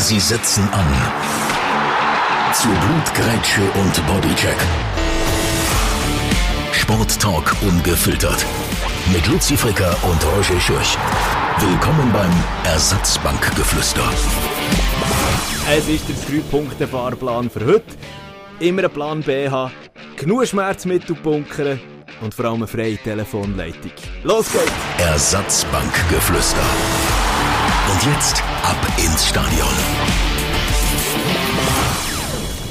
Sie setzen an. Zu Blutgrätsche und Bodycheck. Sporttalk ungefiltert. Mit Luzi Fricker und Roger Schürch. Willkommen beim Ersatzbankgeflüster. Es ist der 3-Punkte-Fahrplan für heute. Immer einen Plan B haben, genug Schmerzmittel bunkern und vor allem eine freie Telefonleitung. Los geht's! Ersatzbankgeflüster. Und jetzt ab ins Stadion.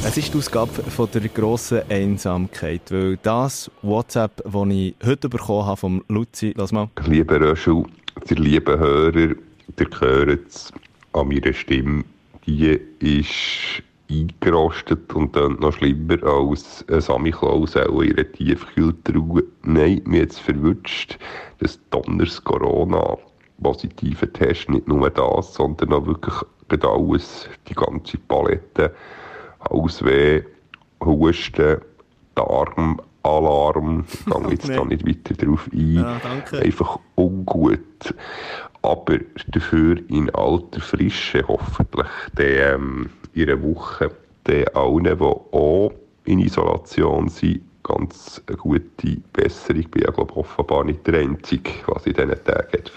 Es ist die Ausgabe von der grossen Einsamkeit, weil das WhatsApp, das ich heute bekommen habe vom Luzi, lass mal. Lieber Röschel, der liebe Hörer, der hört es an meiner Stimme, die ist eingerostet und dann noch schlimmer als ein Samichlaus auch in einer Tiefkühltruhe. Nein, mir jetzt verwünscht, dass Donners Corona positive Test nicht nur das, sondern auch wirklich alles, die ganze Palette, Hausweh, Husten, Darmalarm, ich gehe jetzt Nee. da nicht weiter drauf ein, Ja, einfach ungut. Aber dafür in alter Frische hoffentlich dann, ähm, in einer Woche den allen, die auch in Isolation sind, ganz gute Besserung. Ich bin ja glaube offenbar nicht der Einzige, was in diesen Tagen hat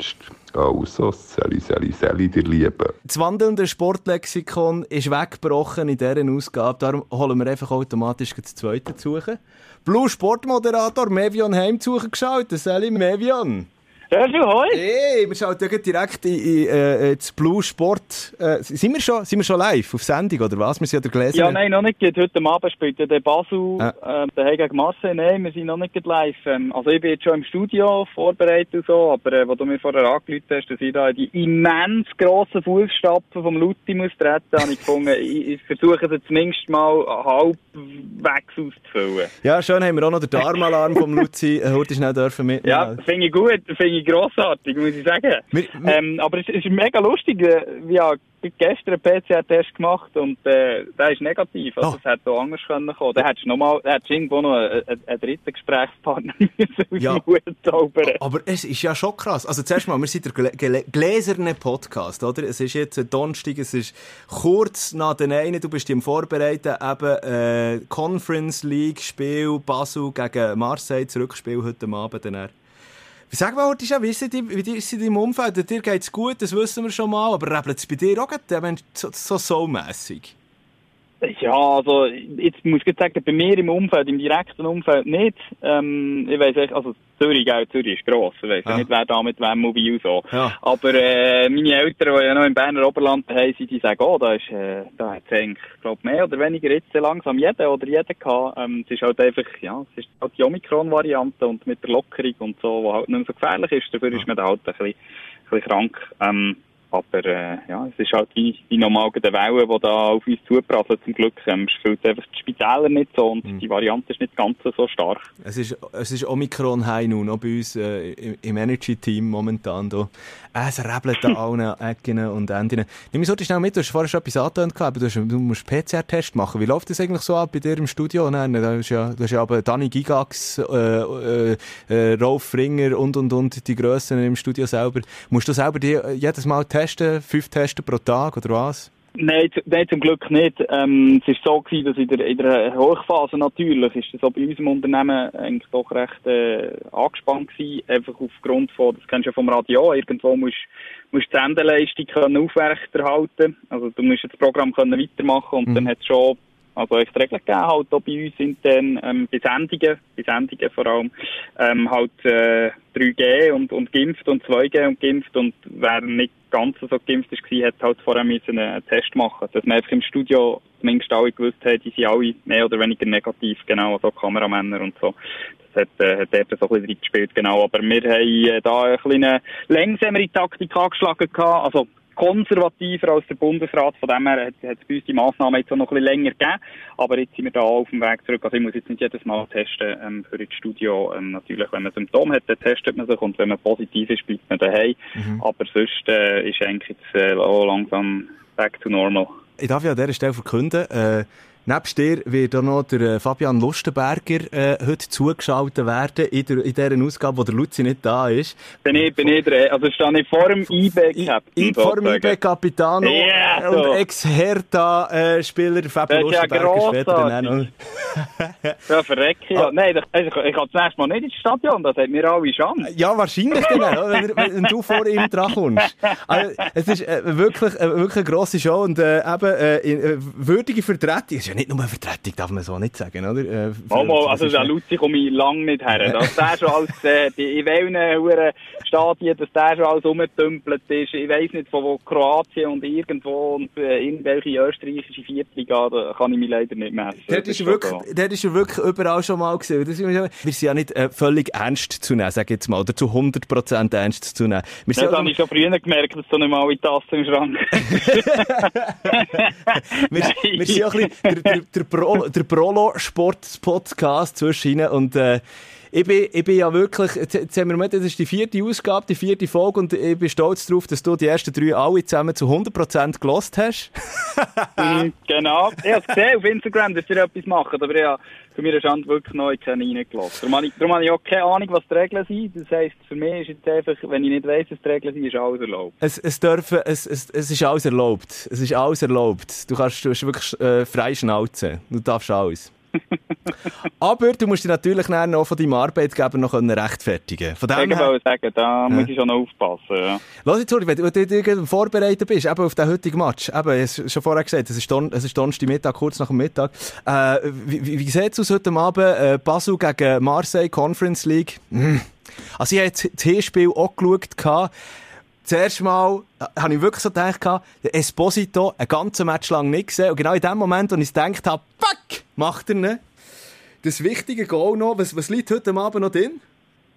verwünscht. Also, Sally, Sally, Sally, der Liebe. Das wandelnde Sportlexikon ist weggebrochen in dieser Ausgabe. Darum holen wir einfach automatisch das zweite zu suchen. Blue Sportmoderator Mevion Heim zu suchen geschaut. Sally Mevion. Röschel, hoi! Hey, wir schauen ja direkt in, in äh, das Blue Sport. Äh, sind, wir schon, sind wir schon live auf Sendung oder was? Wir sind ja der Gläser. Ja, nein, noch nicht. Heute Abend spielt ja der Basel Ja. äh, daheim gegen Marseille. Nein, wir sind noch nicht live. Ähm, also ich bin jetzt schon im Studio vorbereitet und so, aber äh, wo du mir vorher angerufen hast, dass ich da in die immens grossen Fußstapfen vom Lutti muss treten, habe ich gefunden, ich, ich versuche es zumindest mal halbwegs auszufüllen. Ja, schön haben wir auch noch den Darmalarm vom Luzi äh, heute schnell dürfen mitnehmen. Ja, finde ich gut, finde ich grossartig, muss ich sagen. Wir- wir- ähm, aber es es ist mega lustig. äh, Wir haben gestern einen PCR-Test gemacht und äh, der ist negativ. Also Oh. es hätte auch anders können kommen. Dann hättest du noch mal, hättest irgendwo noch einen, einen, dritten Gesprächspartner Ja. zaubern. Aber es ist ja schon krass. Also zuerst mal, wir sind der glä- glä- gläserne Podcast, oder? Es ist jetzt ein Donnerstag, es ist kurz nach den einen, du bist im Vorbereiten, eben äh, Conference League Spiel Basel gegen Marseille, Zurückspiel heute Abend. Dann. Sag mal, wie ist es deinem- wie ist es in deinem Umfeld? Dir geht's gut, das wissen wir schon mal, aber rebelt es bei dir auch gerade, so, so soulmässig? Ja, also jetzt muss ich sagen, bei mir im Umfeld, im direkten Umfeld nicht. Ähm, ich weiss echt, also Zürich, gell, Zürich ist gross. Ich weiss ja Ja. nicht, wer da mit wem mobil so. Ja. Aber äh, meine Eltern, die ja noch im Berner Oberland daheim sind, die sagen, oh, da ist, äh, da hat eigentlich, glaub mehr oder weniger jetzt langsam jeder oder jeder gehabt. Ähm, es ist halt einfach, ja, es ist halt die Omikron-Variante und mit der Lockerung und so, die halt nicht mehr so gefährlich ist. Dafür ist man dann halt ein bisschen, ein bisschen krank. Ähm, aber äh, ja, es ist halt wie, wie normal eine Welle, die da auf uns zuprasselt zum Glück. Ähm, füllt einfach die Spitäler nicht so und die Variante ist nicht ganz so stark. Es ist, es ist Omikron High nun, auch bei uns äh, im, im Energy-Team momentan. Da. Äh, Es rebelt an allen Ecken und Enden. Nimm mich so schnell mit, du hast vorher schon etwas angetönt, gehabt, aber du, hast, du musst PCR-Test machen. Wie läuft das eigentlich so ab bei dir im Studio? Nein, da ist ja, du hast ja aber Dani Gigax, äh, äh, äh, Rolf Fringer und, und, und die Grössen im Studio selber. Musst du selber die äh, jedes Mal testen, fünf Testen pro Tag oder was? Nein, nein, zum Glück nicht. Ähm, es ist so gewesen, dass in der, in der Hochphase natürlich ist das auch bei unserem Unternehmen eigentlich doch recht äh, angespannt gewesen. Einfach aufgrund von, das kennst du ja vom Radio, irgendwo musst musst die Sendeleistung können aufrechterhalten. Also du musst das Programm können weitermachen und Mhm. dann hat es schon also echt Regeln gegeben, halt auch bei uns intern, ähm, bei Sendungen, bei Sendungen vor allem, ähm, halt äh, 3G und, und geimpft und 2G und geimpft und wer nicht ganz so geimpft war, hat halt vorher müssen einen Test machen, dass man einfach im Studio zumindest alle gewusst hat, die sind alle mehr oder weniger negativ, genau, also Kameramänner und so. Das hat, äh, hat dort so ein bisschen reingespielt, genau, aber wir haben äh, da eine kleine langsamere Taktik angeschlagen gehabt, also konservativer als der Bundesrat. Von dem her hat es bei uns die Massnahmen jetzt auch noch ein bisschen länger gegeben. Aber jetzt sind wir da auf dem Weg zurück. Also ich muss jetzt nicht jedes Mal testen ähm, für das Studio. Ähm, natürlich, wenn man Symptome hat, dann testet man sich. Und wenn man positiv ist, bleibt man daheim. Aber sonst äh, ist eigentlich jetzt äh, auch langsam back to normal. Ich darf ja an dieser Stelle verkünden, äh, Nebst dir wird auch noch der äh, Fabian Lustenberger äh, heute zugeschaltet werden in, der, in dieser Ausgabe, wo der Luzi nicht da ist. Bin ich, bin ich der, also stehe ich vor dem IB-Captain. Vor dem IB-Capitano yeah, und Ex-Hertha-Spieler Fabian Lustenberger ja später dann noch. ja, verrecke ja. Oh. Nein, ich, ich, ich kann das Mal nicht ins Stadion, das hat mir alle Chance. Ja, wahrscheinlich dann, wenn, wenn, du vor ihm dran kommst. Also, es ist äh, wirklich, äh, wirklich eine grosse Show und äh, eben äh, äh würdige Vertretung ja nicht nur eine Vertretung, darf man so nicht sagen, oder? Äh, Mama, also der Luzi komme ich lange nicht her. Dass der schon alles gesehen in welchen Stadien, dass der schon alles umgetümpelt ist. Ich weiss nicht, von wo Kroatien und irgendwo und äh, irgendwelche österreichische Viertliga, da kann ich mich leider nicht messen. Dort ist, wirklich, dort ist er wirklich überall schon mal gesehen. Das, wir sind ja nicht äh, völlig ernst zu nehmen, sag ich jetzt mal, oder zu 100% ernst zu nehmen. Wir das habe ich schon früher gemerkt, dass du nicht mal in Tassen im Schrank wir, wir sind ja ein bisschen der, der, der, Pro, der Prolo-Sport-Podcast zwischen und äh, ich bin, ich bin ja wirklich, jetzt, jetzt haben wir mit, das ist die vierte Ausgabe, die vierte Folge und ich bin stolz darauf, dass du die ersten drei alle zusammen zu 100% gelost hast. Mhm, genau. Ich habe es gesehen auf Instagram, dass ihr etwas macht, aber ich habe für mich Schande wirklich neu keine reingelassen. Darum habe, ich, darum habe ich auch keine Ahnung, was die Regeln sind. Das heisst, für mich ist jetzt einfach, wenn ich nicht weiss, was die Regeln sind, ist alles erlaubt. Es, es, dürfen, es, es, es ist alles erlaubt. Es ist alles erlaubt. Du kannst, du hast wirklich äh, frei schnauzen. Du darfst alles. Aber du musst dich natürlich noch von deinem Arbeitgeber noch rechtfertigen Von dem ich her... sagen, da ja. muss ich schon noch aufpassen. Ja. Lass jetzt, wenn du, du vorbereitet bist, eben auf den heutigen Match, eben, ich habe schon vorher gesagt, es ist, Don, es ist Donnerstag Mittag, kurz nach dem Mittag. Äh, wie wie, wie sieht es aus heute Abend? Äh, Basel gegen Marseille, Conference League. Mm. Also ich habe das Hinspiel auch geschaut zuerst mal äh, habe ich wirklich so gedacht, Esposito ein ganzes Match lang nicht gesehen. Und genau in dem Moment, als ich gedacht habe, fuck, macht er nicht. Das wichtige Goal noch, was, was liegt heute Abend noch drin?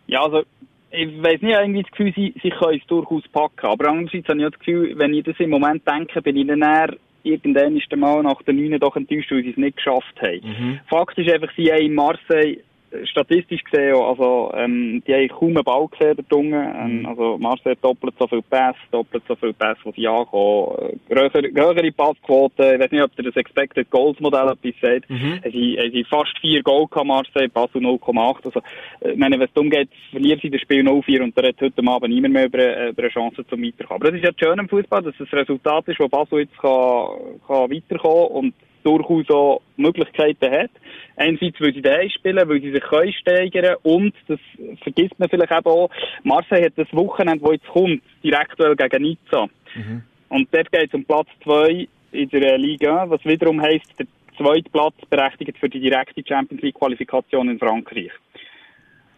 Ja, also, ich weiß nicht, irgendwie das Gefühl, sie, sie können es durchaus packen. Aber andererseits habe ich das Gefühl, wenn ich das im Moment denke, bin ich dann eher irgendwann ist der Mal nach der 9 doch enttäuscht, weil sie es nicht geschafft haben. Mhm. Fakt ist einfach, sie haben in Marseille statistisch gesehen, also, ähm, die haben kaum einen Ball gesehen, der Tunge. Ähm, mhm. also, Marseille doppelt so viel Pass, doppelt so viel Pass, die sie ankommen. Größere, größere Passquote. Ich weiß nicht, ob ihr das Expected Goals Modell etwas sagt. Mhm. Sie, sie fast vier Goal gehabt, Marseille, Basel 0,8. Also, ich meine, wenn es darum geht, verlieren sie das Spiel 0-4 und da hat heute Abend niemand mehr über, äh, über eine Chance zum Weiterkommen. Aber das ist ja schön im Fußball, dass es das Resultat ist, wo Basel jetzt kann, kann weiterkommen und durchaus auch Möglichkeiten hat. Einerseits, weil sie daheim spielen, weil sie sich können steigern und, das vergisst man vielleicht eben auch, Marseille hat das Wochenende, das jetzt kommt, direkt gegen Nizza. Mhm. Und dort geht es um Platz 2 in der Liga, was wiederum heisst, der zweite Platz berechtigt für die direkte Champions League Qualifikation in Frankreich.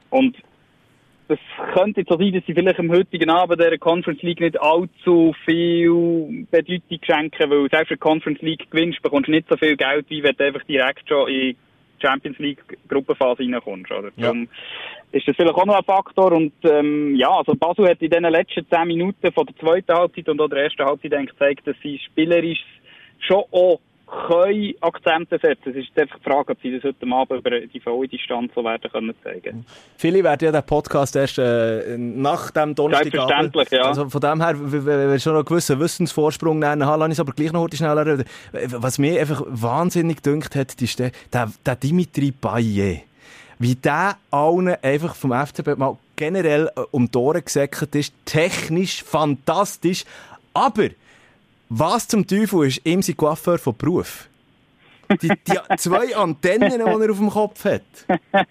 Und das könnte jetzt so sein, dass sie vielleicht am heutigen Abend der Conference League nicht allzu viel Bedeutung schenken, weil selbst wenn du Conference League gewinnst, bekommst du nicht so viel Geld, wie wenn du einfach direkt schon in die Champions League Gruppenphase reinkommst. Oder? Ja. Darum ist das vielleicht auch noch ein Faktor. Und ähm, ja, also Basel hat in den letzten zehn Minuten von der zweiten Halbzeit und auch der ersten Halbzeit gezeigt, dass sie spielerisch schon auch können Akzente setzen. Es ist einfach die Frage, ob sie das heute Abend über die volle Distanz so werden können zeigen. Viele werden ja den Podcast erst äh, nach dem Donnerstag Selbstverständlich, ja. Also von dem her, wenn wir schon noch einen gewissen Wissensvorsprung nennen, ich es aber gleich noch heute schneller reden. Was mir einfach wahnsinnig gedünkt hat, ist der, der, der Dimitri Payet. Wie der allen einfach vom FCB mal generell äh, um die Ohren gesäckert ist, technisch fantastisch, aber was zum Teufel ist ihm sein Coiffeur von Beruf? Die, die zwei Antennen, die er auf dem Kopf hat.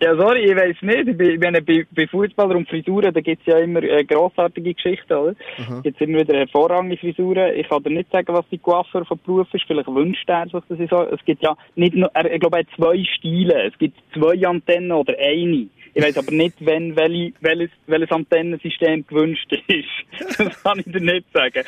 ja, sorry, ich weiß nicht. Ich meine, bei, bei Fußballern und Frisuren, da gibt es ja immer äh, grossartige Geschichten, oder? Mhm. Gibt immer wieder hervorragende Frisuren. Ich kann dir nicht sagen, was die Coiffeur von Beruf ist. Vielleicht wünscht er sich das so. Es gibt ja nicht nur, ich glaube, er hat zwei Stile. Es gibt zwei Antennen oder eine. Ich weiß aber nicht, wenn, welche, welches, welches Antennensystem gewünscht ist. das kann ich dir nicht sagen.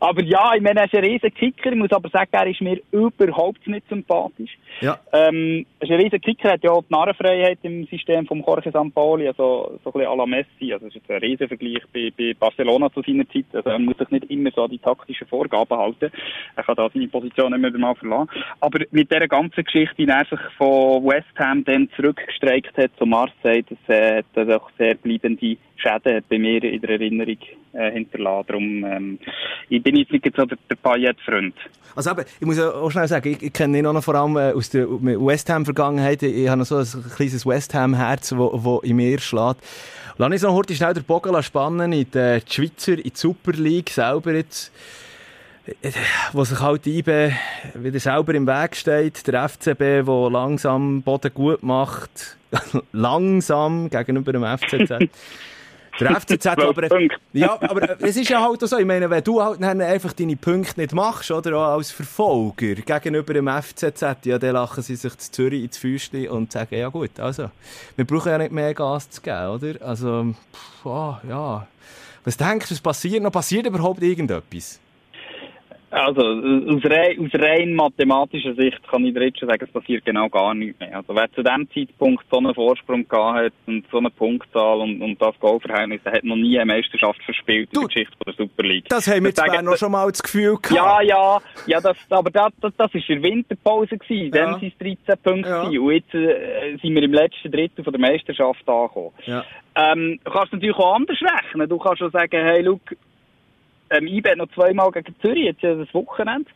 Aber ja, ich meine, er ist ein riesen Kicker. Ich muss aber sagen, er ist mir überhaupt nicht sympathisch. Ja. Ähm, er ist ein riesen Kicker, hat ja auch die Narrenfreiheit im System vom Jorge Sampaoli, also so ein bisschen à la Messi. Also, das ist jetzt ein riesen Vergleich bei, bei Barcelona zu seiner Zeit. Also, er muss sich nicht immer so an die taktischen Vorgaben halten. Er kann da seine Position immer wieder mal verlassen. Aber mit dieser ganzen Geschichte, wie er sich von West Ham dann zurückgestreikt hat zu Marseille, das äh, hat auch sehr bleibende Schäden bei mir in der Erinnerung äh, hinterlassen. Darum, ähm, ich bin jetzt nicht so der, der Payet-Freund. Also eben, ich muss auch schnell sagen, ich, ich kenne ihn auch noch vor allem äh, aus der West Ham-Vergangenheit. Ich habe noch so ein kleines West Ham-Herz, das in mir schlägt. Lass uns noch heute schnell den Bogen spannen in die Schweizer, in die Super League selber jetzt wo sich halt IBE wieder selber im Weg steht, der FCB, der langsam Boden gut macht, langsam gegenüber dem FCZ. Der FCZ, aber, ja, aber es ist ja halt so, ich meine, wenn du halt einfach deine Punkte nicht machst, oder auch als Verfolger gegenüber dem FCZ, ja, dann lachen sie sich zu Zürich ins Füßchen und sagen, ja gut, also, wir brauchen ja nicht mehr Gas zu geben, oder? Also, pff, oh, ja. Was denkst du, was passiert noch? Passiert überhaupt irgendetwas? Also, aus rein, aus rein mathematischer Sicht kann ich dir jetzt schon sagen, es passiert genau gar nichts mehr. Also, wer zu dem Zeitpunkt so einen Vorsprung gehabt hat und so eine Punktzahl und, und das Goalverhältnis, der hat noch nie eine Meisterschaft verspielt du, in der Geschichte der Super League. Das haben wir jetzt noch schon mal das Gefühl gehabt. Ja, ja, ja, das, aber das, das, das ist in der Winterpause gewesen. Ja. Dann waren es 13 Punkte ja. und jetzt äh, sind wir im letzten Drittel von der Meisterschaft angekommen. Ja. Ähm, du kannst natürlich auch anders rechnen. Du kannst schon sagen, hey, look, ähm, IB noch zweimal gegen Zürich, jetzt ja das Wochenende.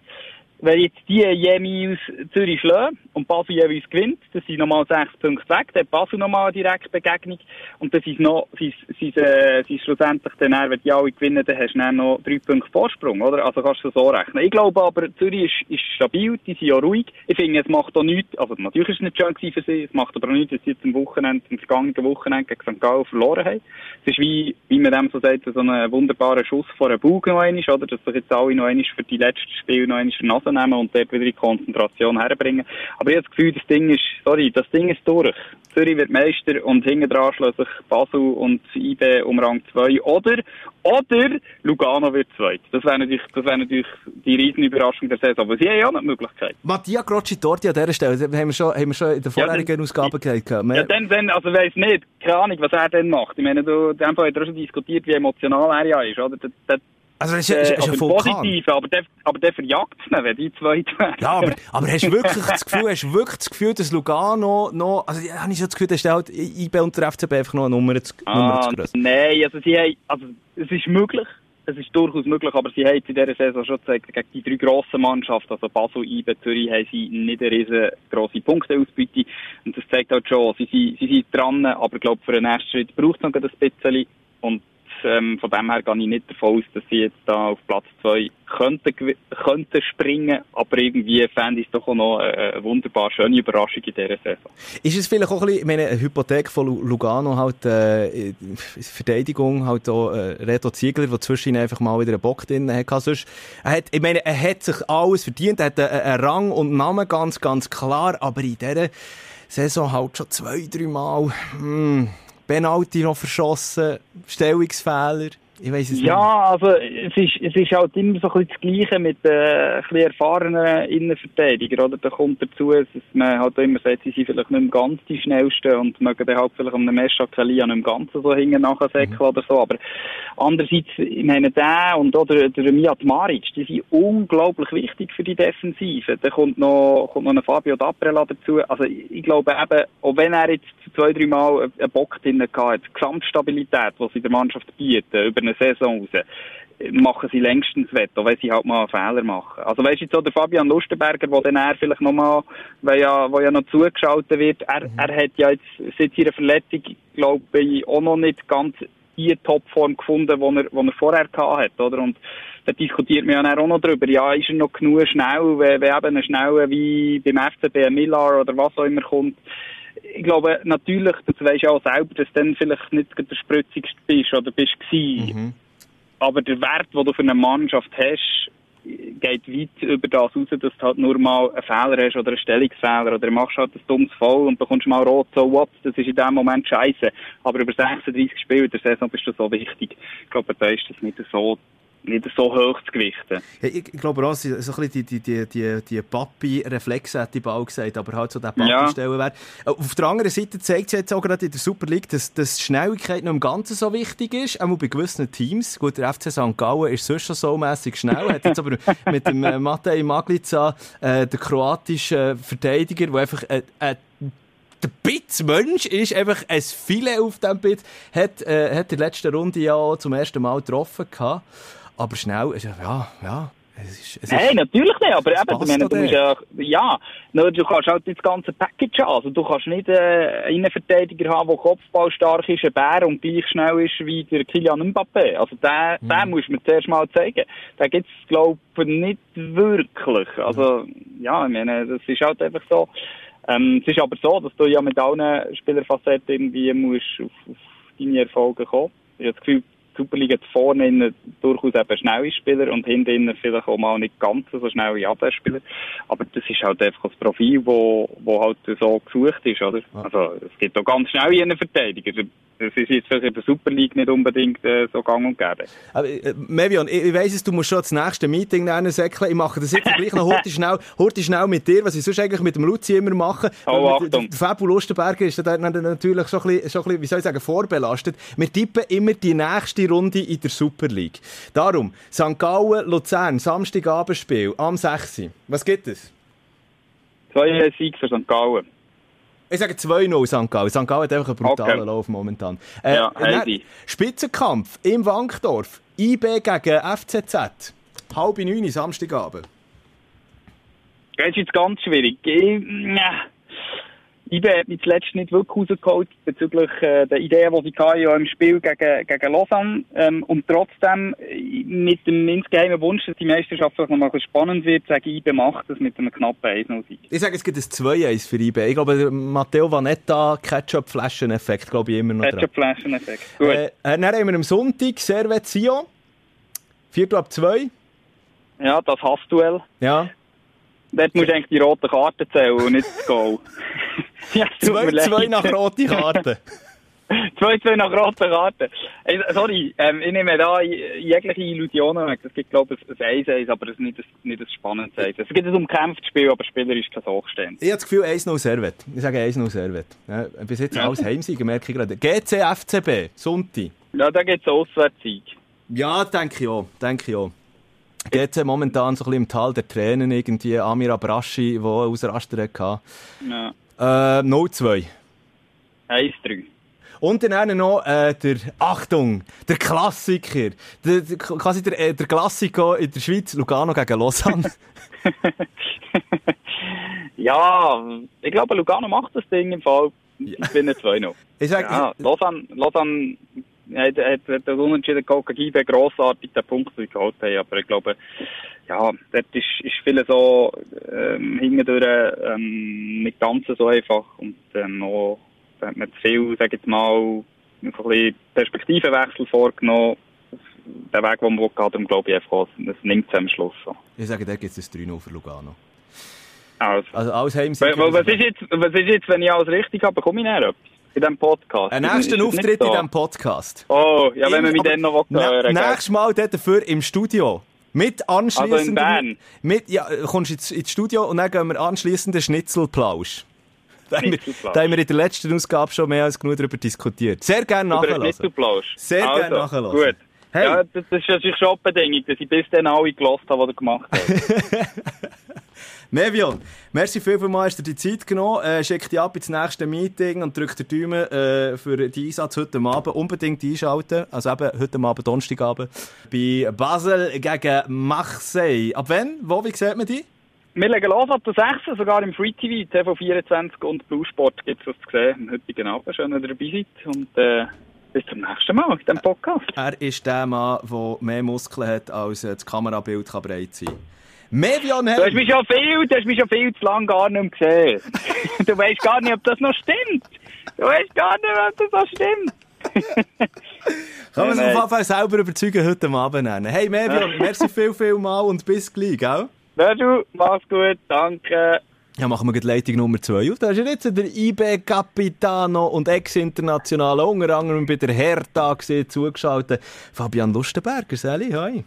Wenn jetzt die jeweils Zürich schlagen und Basel jeweils gewinnt, dann sind nochmal sechs Punkte weg, dann hat Basel nochmal eine Direktbegegnung und dann sind noch, sind, sind, äh, sind schlussendlich dann, wenn die alle gewinnen, dann hast du dann noch drei Punkte Vorsprung, oder? Also kannst du so rechnen. Ich glaube aber, Zürich ist, ist stabil, die sind ja ruhig. Ich finde, es macht auch nichts, also natürlich ist es nicht schön für sie, es macht aber auch nichts, dass sie jetzt am Wochenende, am vergangenen Wochenende gegen St. Gallen verloren haben. Es ist wie, wie man dem so sagt, so ein wunderbarer Schuss vor einem Bug noch einmal, oder? Dass sich jetzt alle noch einmal für die letzten Spiele noch einmal Nase nehmen und dort wieder die Konzentration herbringen. Aber ich habe das Gefühl, das Ding ist, sorry, das Ding ist durch. Zürich wird Meister und hinten dran schließen sich Basel und IB um Rang 2. Oder, oder Lugano wird zweit. Das wäre natürlich, das wäre natürlich die riesen Überraschung der Saison. Aber sie haben ja auch noch die Möglichkeit. Mattia Grocci-Torti an dieser Stelle, haben wir schon, haben wir schon in der vorherigen ja, Ausgabe gesagt. Ja, dann, dann, also weiss nicht, keine Ahnung, was er denn macht. Ich meine, du, in dem Fall hat er schon diskutiert, wie emotional er ja ist, oder? Der, der, also das ist, ist, ist äh, also positiv, aber der, aber der verjagt es nicht, wenn die zwei werden. Ja, aber, aber hast du wirklich das Gefühl, hast wirklich das Gefühl, dass Lugano noch, also ja, habe ich so das Gefühl, dass halt IB und der FCB einfach noch eine Nummer zu, ah, Nummer zu grösser. Nein, also sie haben, also es ist möglich, es ist durchaus möglich, aber sie haben in dieser Saison schon gezeigt, gegen die drei grossen Mannschaften, also Basel, IBE, Zürich, haben sie nicht eine riesengroße Punkteausbeute. Und das zeigt halt schon, sie, sie, sie sind dran, aber ich glaube, für den ersten Schritt braucht es noch ein bisschen. Und ähm, von dem her gehe ich nicht davon aus, dass sie jetzt da auf Platz 2 könnten, könnten springen, aber irgendwie fände ich es doch auch noch eine, wunderbar schöne Überraschung in dieser Saison. Ist es vielleicht auch ein bisschen, meine, eine Hypothek von Lugano halt, äh, Verteidigung halt auch, äh, Reto Ziegler, der zwischen einfach mal wieder einen Bock drin hatte. Sonst, er hat, ich meine, er hat sich alles verdient, er hat einen, einen Rang und Namen ganz, ganz klar, aber in dieser Saison halt schon zwei, drei Mal, hm, Penalty noch verschossen, Stellungsfehler. Ich weiss es ja, nicht. also es ist, es ist halt immer so ein bisschen das Gleiche mit äh, ein erfahrenen Innenverteidigern. Oder? Da kommt dazu, dass man halt immer sagt, sie sind vielleicht nicht ganz die Schnellsten und mögen dann halt vielleicht um den Mescha Kalia nicht im Ganzen so hinten nachsäckeln mhm. oder so. Aber andererseits, ich meine, der und oder der Miat Maric, die sind unglaublich wichtig für die Defensive. Da kommt noch, kommt noch ein Fabio D'Aprela dazu. Also ich glaube eben, auch wenn er jetzt zwei, drei Mal einen Bock drin hatte, die Gesamtstabilität, die sie der Mannschaft bieten, über eine Saison raus, machen sie längstens wett, auch wenn sie halt mal einen Fehler machen. Also weißt du jetzt so der Fabian Lustenberger, der dann er vielleicht nochmal, weil ja, wo ja noch zugeschaltet wird, er, mhm. er hat ja jetzt seit ihrer Verletzung, glaube ich, auch noch nicht ganz die Topform gefunden, die er, die er vorher gehabt hat, oder? Und da diskutiert man ja auch noch drüber. Ja, ist er noch genug schnell, wenn, wenn eben ein schneller wie beim FCB Millar oder was auch immer kommt, ich glaube, natürlich, das weisst du auch selber, dass du dann vielleicht nicht der spritzigste bist oder bist gewesen. Mhm. Aber der Wert, den du für eine Mannschaft hast, geht weit über das raus, dass du halt nur mal einen Fehler hast oder einen Stellungsfehler oder machst halt ein dummes Foul und bekommst mal rot, so what, das ist in dem Moment scheiße. Aber über 36 Spiele der Saison bist du so wichtig. Ich glaube, da ist das nicht so nicht so hoch zu gewichten. Ja, ich, ich, glaube auch, so ein bisschen die, die, die, die, die Papi-Reflexe hätte ich bald gesagt, aber halt so der Papi-Stellenwert. Ja. Auf der anderen Seite zeigt es jetzt auch gerade in der Super League, dass, dass Schnelligkeit noch im Ganzen so wichtig ist, auch bei gewissen Teams. Gut, der FC St. Gallen ist sonst schon so mässig schnell, hat jetzt aber mit dem äh, Matej Maglica, äh, der kroatische Verteidiger, der einfach äh, äh, der Bits-Mensch ist einfach ein Filet auf dem Bit, hat, äh, hat in der letzten Runde ja zum ersten Mal getroffen gehabt. Aber schnell, ja, ja. Es ist, es Nein, ist, natürlich nicht, aber eben, meine, du musst ja, ja, du kannst halt das ganze Package haben. Also du kannst nicht äh, einen Innenverteidiger haben, der kopfballstark ist, ein Bär und gleich schnell ist wie der Kylian Mbappé. Also den, Mhm. den musst du mir zuerst mal zeigen. Den gibt's glaube ich, nicht wirklich. Also, ja, ich meine, das ist halt einfach so. Ähm, es ist aber so, dass du ja mit allen Spielerfacetten irgendwie musst auf, auf deine Erfolge kommen. Ich habe das Gefühl, Superliga vorne innen durchaus eben schnelle Spieler und hinten vielleicht auch mal nicht ganz so schnelle Abwehrspieler. Aber das ist halt einfach das Profil, wo, wo halt so gesucht ist, oder? Also, es gibt auch ganz schnelle Innenverteidiger. Das ist jetzt vielleicht in der Super League nicht unbedingt äh, so gang und gäbe. Aber, äh, Mevion, ich, ich weiss es, du musst schon das nächste Meeting nennen, säckeln. Ich mache das jetzt gleich noch heute schnell, heute schnell mit dir, was ich sonst eigentlich mit dem Luzi immer mache. Oh, Achtung. Der Fabu Lustenberger ist da natürlich schon ein, bisschen, schon ein bisschen, wie soll ich sagen, vorbelastet. Wir tippen immer die nächste Runde in der Super League. Darum, St. Gallen, Luzern, Samstagabendspiel am 6. Was gibt es? Zwei Siege für St. Gallen. Ich sage 2-0 St. Gallen. St. Gallen hat einfach einen brutalen Okay. Lauf momentan. Äh, Ja, dann Heidi. Spitzenkampf im Wankdorf. IB gegen FCZ. Halb neun Samstagabend. Das ist jetzt ganz schwierig. Ich, ja. IB hat mich zuletzt nicht wirklich rausgeholt bezüglich äh, der Ideen, die sie hatten, ja im Spiel gegen, gegen Lausanne. Ähm, und trotzdem, äh, mit dem insgeheimen Wunsch, dass die Meisterschaft noch mal spannend wird, sage ich, IB macht das mit einem knappen 1-0-Sieg. Ich sage, es gibt ein 2-1 für IB. Ich glaube, Matteo Vanetta, Ketchup-Flaschen-Effekt, glaube ich immer noch. Ketchup-Flaschen-Effekt. Gut. Äh, äh, dann haben wir am Sonntag Servet Sion. Viertel ab zwei. ja, das Hassduell. Ja. Dort musst du eigentlich die roten Karten zählen und nicht das Goal. ja, leid. 2-2 nach rote Karten. 2-2 nach roten Karten. Ey, sorry, ähm, ich nehme da jegliche Illusionen weg. Es gibt, glaube ich, ein 1-1, aber es ist nicht ein, nicht ein spannendes 1 Es gibt ein umkämpftes Spiel, aber Spieler ist kein Hochstehend. Ich habe das Gefühl, 1-0 Servet. Ich sage 1-0 Servet. Ja, bis jetzt Ja. alles Heimsiege, merke ich gerade. GC FCB, Sonntag. Ja, da gibt es Auswärtssieg. Ja, denke ich auch. Denke ich auch. GC momentan so ein bisschen im Tal der Tränen irgendwie. Amir Abraschi, der Ausraster hatte. Ja. Äh, 0-2. 1-3. Und dann noch äh, der, Achtung, der Klassiker. Der, der, quasi der, der Klassiker in der Schweiz, Lugano gegen Lausanne. Ja, ich glaube, Lugano macht das Ding im Fall. Ich bin 2-0. ich sage, Ja, Lausanne, Lausanne hat, hat, hat das Unentschieden geholt gegen IB grossartig, den Punkt, geholt haben. Aber ich glaube, ja, dort ist, ist vieles so ähm, hintendurch ähm, nicht ganz so einfach. Und ähm, auch, da hat man zu viel, sag ich mal, ein bisschen Perspektivenwechsel vorgenommen. Der Weg, den man geht, darum glaube ich einfach, das nimmt es am Schluss so. ich sage, da gibt es ein 3-0 für Lugano. Also, Also alles Heimsiege. was, was, ist jetzt, was ist jetzt, wenn ich alles richtig habe, bekomme ich näher etwas in diesem Podcast? Ein nächster Auftritt in diesem Podcast. Oh, ja, wenn man mich dann noch hören. Nächstes Mal dafür im Studio. Mit anschliessend. Also in Bern? Mit, ja, kommst du ins, ins Studio und dann gehen wir anschliessend den Schnitzelplausch. Da haben, wir, Schnitzelplausch. da haben wir in der letzten Ausgabe schon mehr als genug darüber diskutiert. Sehr gerne nachhören. Sehr also, gerne nachhören. Gut. Hey. Ja, das, das ist natürlich schon Bedingung, dass ich bis dann alle gelost habe, die er gemacht hat. Mevion, merci viel, vielmals, hast du dir die Zeit genommen. Äh, schick dich ab ins nächste Meeting und drück den Daumen äh, für den Einsatz heute Abend. Unbedingt einschalten. Also eben heute Abend, Donnerstagabend, bei Basel gegen Marseille. Ab wann? Wo? Wie sieht man die? Wir legen los ab der 6. sogar im Free TV, TV24 und Blue Sport gibt es was zu sehen am heutigen Abend. Schön, dass ihr dabei seid und äh, bis zum nächsten Mal in diesem Podcast. Er ist der Mann, der mehr Muskeln hat, als äh, das Kamerabild kann breit sein Mevion Du hast mich schon viel, du hast mich schon viel zu lange gar nicht mehr gesehen. du weißt gar nicht, ob das noch stimmt. Du weißt gar nicht, ob das noch stimmt. Kann man sich auf jeden Fall selber überzeugen heute Abend nennen. Hey Mevion, merci viel, viel mal und bis gleich, gell? Na du, mach's gut, danke. Ja, machen wir gleich Leitung Nummer 2 auf. Da ist ja jetzt der IB Capitano und Ex-Internationale, unter anderem bei der Hertha gesehen, zugeschaltet. Fabian Lustenberger, Sally, hi.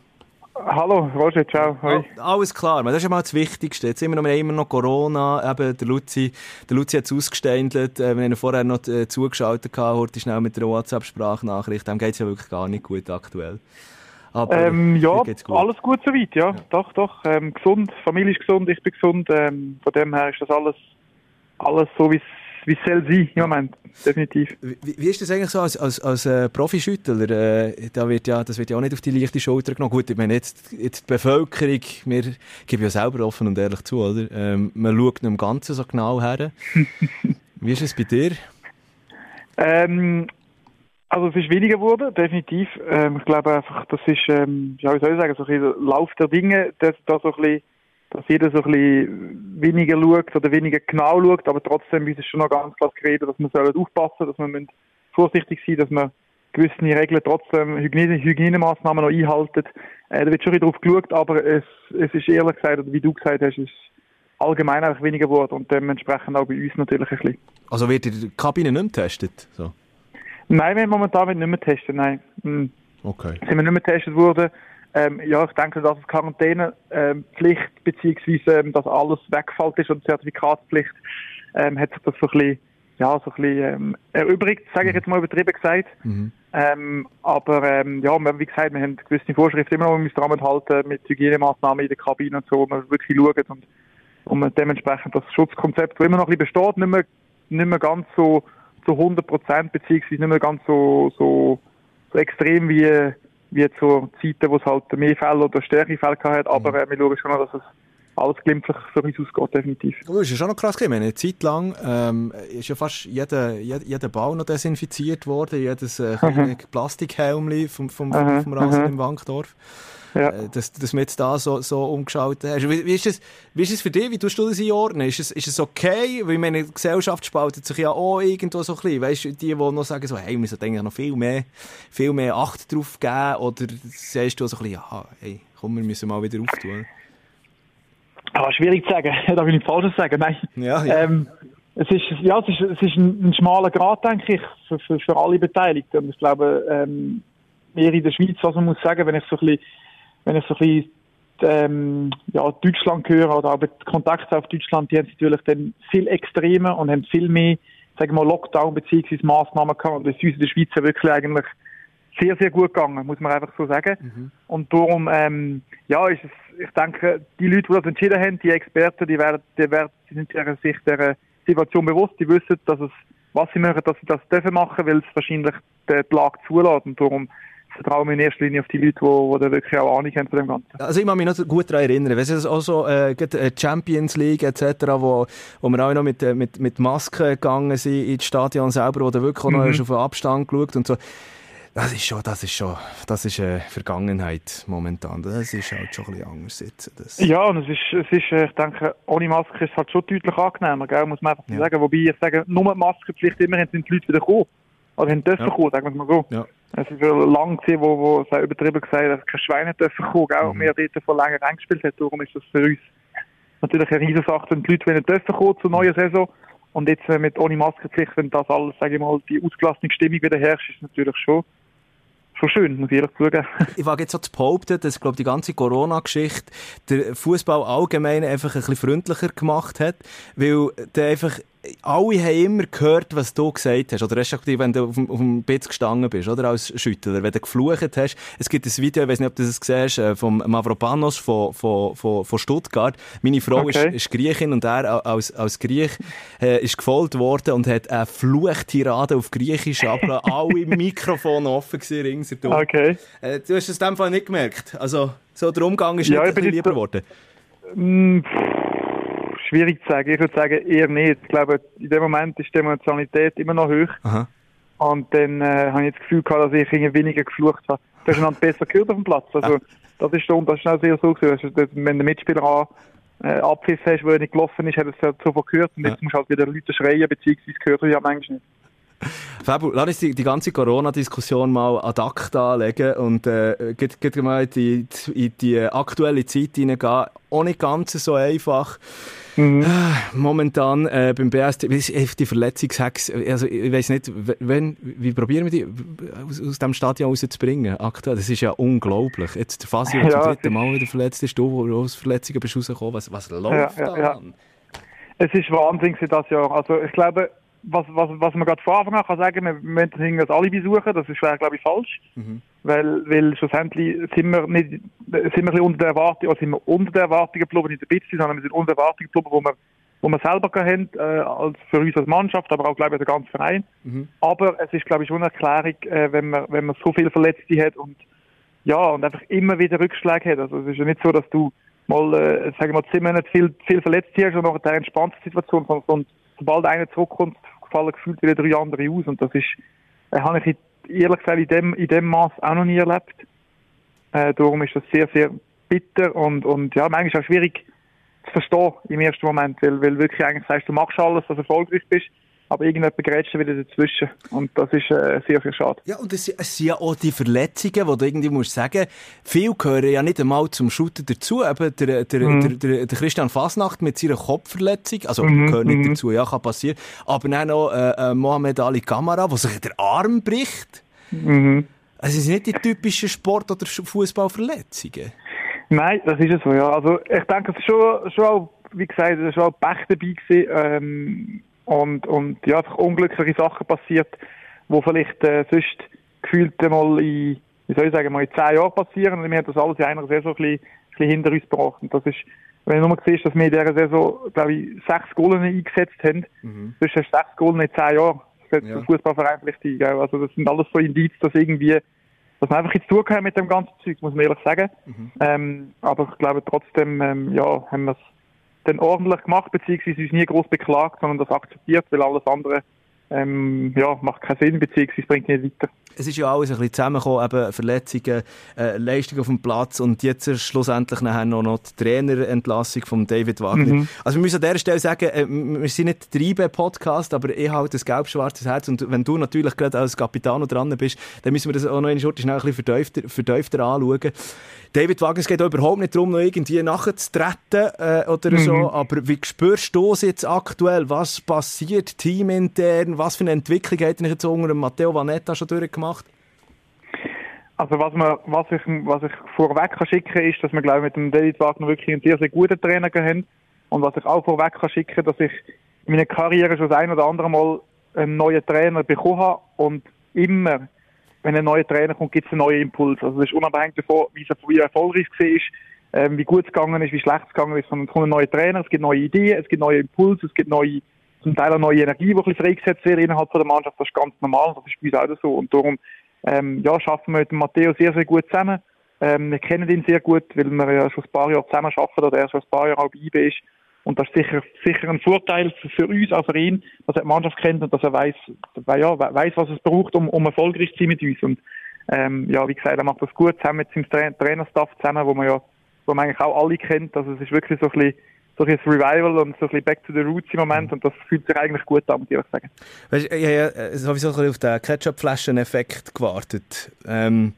Hallo, Roger, ciao. Hoi. Al- Alles klar, das ist ja mal das Wichtigste. Jetzt immer noch, immer noch Corona, eben der Luzi, der Luzi hat es ausgeständelt, äh, wir haben ihn vorher noch äh, zugeschaltet, heute schnell mit der WhatsApp-Sprachnachricht, dem geht es ja wirklich gar nicht gut aktuell. Aber Ähm, ja, gut. alles gut soweit, ja. Doch, doch. Ähm, gesund, Familie ist gesund, ich bin gesund. Ähm, von dem her ist das alles, alles so, wie es wie soll sein im Moment, definitiv. Wie, wie ist das eigentlich so als, als, als äh, Profischüttler? Äh, da wird ja, das wird ja auch nicht auf die leichte Schulter genommen. Gut, ich meine, jetzt, jetzt die Bevölkerung, wir geben ja selber offen und ehrlich zu, oder? Ähm, man schaut nicht im Ganzen so genau her. wie ist es bei dir? Ähm, also es ist weniger geworden, definitiv. Ähm, ich glaube einfach, das ist, ähm, ja, wie soll ich sagen, so ein bisschen Lauf der Dinge, dass da so ein bisschen, dass jeder so ein bisschen weniger schaut oder weniger genau schaut, aber trotzdem ist es schon noch ganz klar geredet, dass man soll aufpassen, dass man vorsichtig sein, dass man gewisse Regeln trotzdem Hygiene, Hygienemaßnahmen noch einhalten. Äh, da wird schon drauf geschaut, aber es, es ist ehrlich gesagt, oder wie du gesagt hast, ist allgemein einfach weniger geworden und dementsprechend auch bei uns natürlich ein bisschen. Also wird die Kabine nicht getestet? So. Nein, wir haben momentan nicht mehr testen, nein. Mhm. Okay. Sind wir nicht mehr getestet worden. Ähm, ja, ich denke, dass es Quarantänepflicht ähm, beziehungsweise ähm, dass alles weggefallen ist und Zertifikatspflicht ähm, hat sich das so ein bisschen, ja, so ein bisschen ähm, erübrigt, sage ich jetzt mal übertrieben gesagt. Mhm. Ähm, aber ähm, ja, wie gesagt, wir haben gewisse Vorschriften immer noch, wir müssen dran halten mit Hygienemaßnahmen in der Kabine und so, wo wir wirklich schauen und, und dementsprechend das Schutzkonzept, das immer noch ein bisschen besteht, nicht mehr, nicht mehr ganz so zu 100 Prozent, beziehungsweise nicht mehr ganz so, so, so extrem wie, wie zu Zeiten, wo es halt mehr Fälle oder stärkere Fälle hat. Aber mhm. äh, wir schauen schon dass es alles glimpflich für uns ausgeht, definitiv. Oh, ist ja schon noch krass gewesen. Eine Zeit lang ähm, ist ja fast jeder, jeder, jeder Bau noch desinfiziert worden, jedes äh, mhm. Plastikhelmli vom, vom, vom, vom Rasen mhm. im Wankdorf ja. Äh, dass, dass wir jetzt da so, so umgeschaut hast. Wie, wie, ist es, wie ist es für dich? Wie tust du das einordnen? Ist es, ist es okay? Weil meine Gesellschaft spaltet sich ja auch irgendwo so ein bisschen. Weißt du, die, die noch sagen so, hey, wir müssen eigentlich noch viel mehr, viel mehr Acht drauf geben. Oder sagst du so ein bisschen, ja, hey, komm, wir müssen mal wieder auftun. Aber schwierig zu sagen. Da will ich falsch sagen. Nein. Ja, ja. Ähm, es ist, ja, es ist, es ist ein, ein schmaler Grad, denke ich, für, für, für alle Beteiligten. Und ich glaube, ähm, mehr in der Schweiz, was man muss sagen, wenn ich so ein bisschen wenn ich so ein bisschen ähm, ja, Deutschland höre oder aber die Kontakte auf Deutschland, die haben natürlich dann viel extremer und haben viel mehr, sagen wir mal, Lockdown bzw. Massnahmen gehabt. Und das ist uns in der Schweiz wirklich eigentlich sehr, sehr gut gegangen, muss man einfach so sagen. Mhm. Und darum, ähm, ja, ist es, ich denke, die Leute, die das entschieden haben, die Experten, die werden, die werden, die sind sich der Situation bewusst, die wissen, dass es, was sie machen, dass sie das dürfen machen, weil es wahrscheinlich die Lage zulässt. Und darum, vertraue in erster Linie auf die Leute, die, die wirklich auch Ahnung haben von dem Ganzen. Also ich kann mich noch gut daran erinnern, weißt du, auch so äh, äh Champions League etc., wo, wo wir auch noch mit, äh, mit, mit Masken gegangen sind ins Stadion selber, wo du wirklich auch noch mhm. auf den Abstand geschaut und so. Das ist schon, das ist schon, das ist eine Vergangenheit momentan. Das ist halt schon ein bisschen anders jetzt. Das. Ja, und es ist, es ist, äh, ich denke, ohne Maske ist es halt schon deutlich angenehmer, gell? muss man einfach ja. sagen. Wobei ich sage, nur mit Maskenpflicht immerhin sind die Leute wieder gekommen. Oder haben dürfen ja. kommen, sagen wir mal so. Ja. Es war lang gewesen, wo, wo es übertrieben gesagt dass kein Schwein dürfen kommen, gell? und wir dort vor länger reingespielt haben. Darum ist das für uns natürlich eine riesige Sache, wenn die Leute nicht dürfen kommen zur neuen Saison. Und jetzt mit ohne Maskenpflicht, wenn das alles, sage ich mal, die ausgelassene Stimmung wieder herrscht, ist natürlich schon schon schön, muss ich ehrlich zugeben. ich wage jetzt so zu behaupten, dass, glaube die ganze Corona-Geschichte der Fußball allgemein einfach ein bisschen freundlicher gemacht hat, weil der einfach alle haben immer gehört, was du gesagt hast. Oder respektive, wenn du auf dem, auf dem Bitz gestanden bist, oder? Als Schüttler. Wenn du geflucht hast. Es gibt ein Video, ich weiß nicht, ob du das gesehen hast, äh, vom Mavropanos von, von, von, von Stuttgart. Meine Frau okay. ist, ist Griechin und er als, als Griech äh, ist gefolgt worden und hat eine Fluchtirade auf Griechisch abgelassen. alle Mikrofone offen gewesen, ringsherum. Okay. Äh, du hast es in dem Fall nicht gemerkt. Also, so der Umgang ist ja, nicht lieber geworden. Schwierig zu sagen. Ich würde sagen, eher nicht. Ich glaube, in dem Moment ist die Emotionalität immer noch hoch. Aha. Und dann äh, habe ich das Gefühl gehabt, dass ich weniger geflucht habe. Du hast einander besser gehört auf dem Platz. Also, das ist schon, das ist auch sehr so gewesen. Also, wenn der Mitspieler an, äh, Abpfiff hast, wo er nicht gelaufen ist, hat er es halt sofort gehört. Und jetzt ja. musst du halt wieder Leute schreien, beziehungsweise gehört er ja manchmal nicht. Fabu, lass uns die, die ganze Corona-Diskussion mal ad acta anlegen und äh, geht, geht mal in die, in die aktuelle Zeit hineingehen. Auch nicht ganz so einfach. Mhm. Äh, momentan äh, beim BST, die Verletzungshex, also ich weiß nicht, wenn, wie probieren wir die aus, aus dem Stadion rauszubringen aktuell? Das ist ja unglaublich. Jetzt der Fasi, der ja, zum dritten Mal wieder verletzt ist, du, wo du aus Verletzungen bist rausgekommen, was, was läuft ja, ja, da ja. Es ist Wahnsinn das Jahr. Also ich glaube, was, was, was man gerade von Anfang an kann sagen, wir müssen das irgendwie als Alibi suchen, das ist glaube ich, falsch. Mhm. Weil, weil schlussendlich sind wir nicht, sind wir unter der Erwartung, oder sind wir unter der Erwartung geblieben, nicht ein bisschen, sondern wir sind unter der Erwartung geblieben, wo wir, wo wir selber haben, äh, als für uns als Mannschaft, aber auch, glaube ich, der ganze Verein. Mhm. Aber es ist, glaube ich, schon eine Erklärung, äh, wenn man, wenn man so viele Verletzte hat und, ja, und einfach immer wieder Rückschläge hat. Also, es ist ja nicht so, dass du mal, äh, sagen wir mal, zehn Monate viel, viel verletzt hast und nachher eine entspannte Situation, sondern sobald einer zurückkommt, fallen gefühlt wieder drei andere aus und das ist, äh, habe ich ehrlich gesagt in dem, in dem Maß auch noch nie erlebt. Äh, darum ist das sehr, sehr bitter und, und ja, manchmal auch schwierig zu verstehen im ersten Moment, weil, weil wirklich eigentlich sagst, du machst alles, dass du erfolgreich bist, aber irgendjemand grätscht wieder dazwischen. Und das ist äh, sehr, sehr schade. Ja, und es, es sind ja auch die Verletzungen, wo du irgendwie musst sagen, viel gehören ja nicht einmal zum Shooter dazu. Eben der, der, mhm. der, der, der Christian Fasnacht mit seiner Kopfverletzung, also mhm. gehört nicht mhm. dazu, ja, kann passieren. Aber dann noch äh, äh, Mohamed Ali Kamara, wo sich der Arm bricht. Mhm. Also, es sind nicht die typischen Sport- oder Fußballverletzungen. Nein, das ist es so, ja. Also, ich denke, es ist schon, schon auch, wie gesagt, es ist schon auch Pech dabei gewesen, ähm, und, und, ja, einfach unglückliche Sachen passiert, wo vielleicht, äh, sonst gefühlt mal in, wie soll ich sagen, mal in zehn Jahren passieren. Und wir haben das alles in einer Saison ein bisschen, ein bisschen hinter uns gebracht. Und das ist, wenn du nur siehst, dass wir in dieser Saison, glaube ich, sechs Goalen eingesetzt haben, mhm. sonst hast du sechs Goalen in zehn Jahren. Das setzt ja. der Fußballverein vielleicht ein. Also, das sind alles so Indizien, dass irgendwie, dass man einfach jetzt tun mit dem ganzen Zeug, muss man ehrlich sagen. Mhm. Ähm, aber ich glaube trotzdem, ähm, ja, haben wir es dann ordentlich gemacht, beziehungsweise uns nie groß beklagt, sondern das akzeptiert, weil alles andere ähm, ja, macht keinen Sinn, beziehungsweise bringt nicht weiter. Es ist ja alles ein bisschen zusammengekommen, eben Verletzungen, äh, Leistung auf dem Platz und jetzt schlussendlich nachher noch, noch die Trainerentlassung von David Wagner. Mhm. Also wir müssen an dieser Stelle sagen, äh, wir sind nicht der IB-Podcast, aber ich habe ein gelb-schwarzes Herz und wenn du natürlich gerade als Kapitän dran bist, dann müssen wir das auch noch in Schurte schnell ein bisschen vertiefter, vertiefter anschauen. David Wagner, es geht auch überhaupt nicht darum, noch irgendwie nachzutreten äh, oder mhm. so, aber wie spürst du es jetzt aktuell? Was passiert teamintern? Was für eine Entwicklung hat er jetzt unter Matteo Vanetta schon durchgemacht? Also was, man, was, ich, was ich vorweg kann schicken ist, dass wir glaube mit dem David Wagner wirklich einen sehr, sehr guten Trainer haben. Und was ich auch vorweg kann schicken, dass ich in meiner Karriere schon das ein oder andere Mal einen neuen Trainer bekommen habe und immer wenn ein neuer Trainer kommt, gibt es einen neuen Impuls. Also das ist unabhängig davon, wie, wie erfolgreich es war, ähm, wie gut es gegangen ist, wie schlecht es gegangen ist, sondern es kommt ein neuer Trainer, es gibt neue Ideen, es gibt neue Impulse, es gibt neue, zum Teil auch neue Energie, die ein bisschen freigesetzt wird innerhalb der Mannschaft. Das ist ganz normal, das ist bei uns auch so. Und darum ähm, ja, arbeiten wir mit dem Matteo sehr, sehr gut zusammen. Ähm, wir kennen ihn sehr gut, weil wir ja schon ein paar Jahre zusammen arbeiten oder er schon ein paar Jahre auch bei IB ist. Und das ist sicher, sicher ein Vorteil für uns, auch für ihn, dass er die Mannschaft kennt und dass er weiß, ja, weiß, was es braucht, um, um erfolgreich zu sein mit uns. Und, ähm, ja, wie gesagt, er macht das gut zusammen mit seinem Tra Trainerstaff zusammen, wo man ja, wo man eigentlich auch alle kennt. Also es ist wirklich so ein bisschen, so ein Revival und so ein bisschen Back to the Roots im Moment und das fühlt sich eigentlich gut an, muss ich sagen. Weißt, ich habe sowieso ein bisschen auf den Ketchup-Flaschen-Effekt gewartet. Ähm,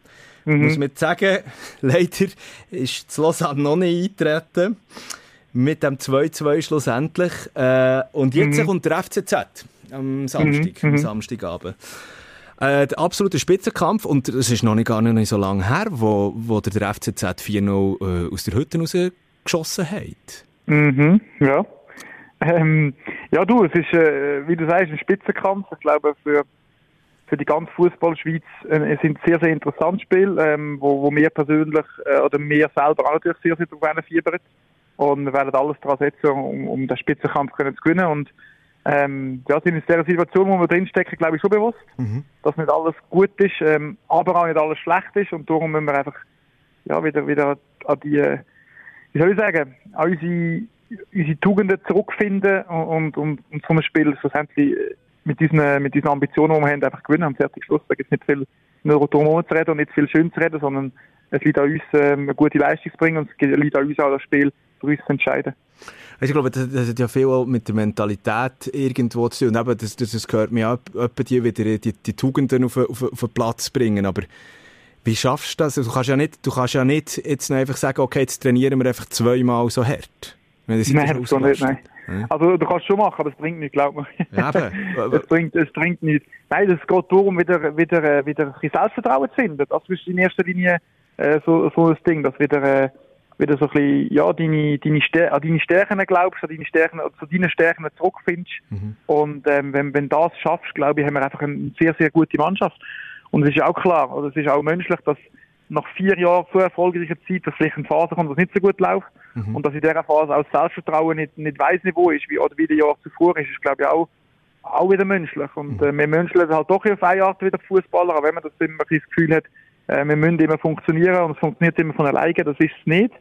mhm. Muss man sagen, leider ist das Lausanne noch nicht eingetreten mit dem 2-2 schlussendlich. Äh, und jetzt mhm. kommt der FCZ am Samstag, mhm. am mhm. Samstagabend. Äh, der absolute Spitzenkampf, und es ist noch nicht gar nicht so lange her, wo, wo der, der FCZ 4-0 äh, aus der Hütte rausgeschossen hat. Mhm, ja. Ähm, ja, du, es ist, äh, wie du sagst, ein Spitzenkampf. Ich glaube, für, für die ganze Fußballschweiz äh, es sind sehr, sehr interessante Spiele, ähm, wo, wo mir persönlich äh, oder mir selber auch natürlich sehr, sehr drauf fiebern und wir werden alles daran setzen, um, um den Spitzenkampf können zu gewinnen. Und ähm, ja, sind in dieser Situation, wo wir drinstecken, glaube ich schon bewusst, mhm. dass nicht alles gut ist, ähm, aber auch nicht alles schlecht ist. Und darum müssen wir einfach ja, wieder, wieder an die, wie soll ich sagen, an unsere, unsere Tugenden zurückfinden und, und, und so ein Spiel schlussendlich mit diesen, mit diesen Ambitionen, die wir haben, einfach gewinnen und fertig Schluss. Da gibt es nicht viel nur darum zu reden und nicht viel schön zu reden, sondern es liegt an uns, ähm, eine gute Leistung zu bringen und es liegt an uns auch, das Spiel für uns zu entscheiden. Ich glaube, das, das, hat ja viel auch mit der Mentalität irgendwo zu tun. Und eben, das, das, das gehört mir auch, die die, die Tugenden auf, auf, auf den Platz bringen. Aber wie schaffst du das? Also, du kannst ja nicht, du kannst ja nicht jetzt einfach sagen, okay, jetzt trainieren wir einfach zweimal so hart. Wenn das nein, das nicht, nein. Also du kannst schon machen, aber es bringt nichts, glaub mir. Ja, es, bringt, es bringt nichts. Nein, es geht darum, wieder, wieder, wieder ein bisschen Selbstvertrauen zu finden. Das ist in erster Linie äh, so, so ein Ding, dass wieder... Äh, wieder so ein bisschen, ja, deine, deine, Stär an deine Stärken glaubst, an deine Stärken, zu deinen Stärken zurückfindest. Mhm. Und ähm, wenn, wenn das schaffst, glaube ich, haben wir einfach eine sehr, sehr gute Mannschaft. Und es ist auch klar, oder es ist auch menschlich, dass nach vier Jahren so erfolgreicher Zeit, dass vielleicht eine Phase kommt, was nicht so gut läuft. Mhm. Und dass in dieser Phase auch das Selbstvertrauen nicht, nicht weiss Niveau ist, wie, oder wie der Jahr zuvor ist, ist, glaube ich, auch, auch wieder menschlich. Und mhm. äh, wir menscheln halt doch auf eine Art wieder Fußballer, auch wenn man das immer das Gefühl hat, äh, wir müssen immer funktionieren und es funktioniert immer von alleine, das ist es nicht.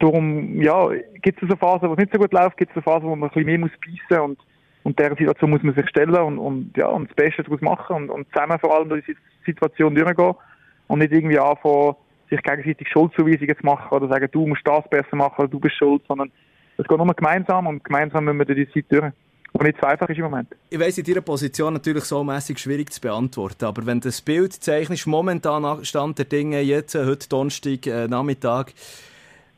Darum, ja, gibt es so Phasen, wo es nicht so gut läuft, gibt es so Phasen, wo man ein bisschen mehr muss beißen und und der Situation muss man sich stellen und, und ja, und das Beste daraus machen und, und zusammen vor allem durch die Situation durchgehen und nicht irgendwie anfangen, sich gegenseitig Schuldzuweisungen zu machen oder sagen, du musst das besser machen oder du bist schuld, sondern es geht nur gemeinsam und gemeinsam müssen wir durch die Zeit durch. Und nicht so einfach ist im Moment. Ich weiss, in deiner Position natürlich so mäßig schwierig zu beantworten, aber wenn das Bild zeichnest, momentan Stand der Dinge, jetzt, heute Donnerstag, äh, Nachmittag,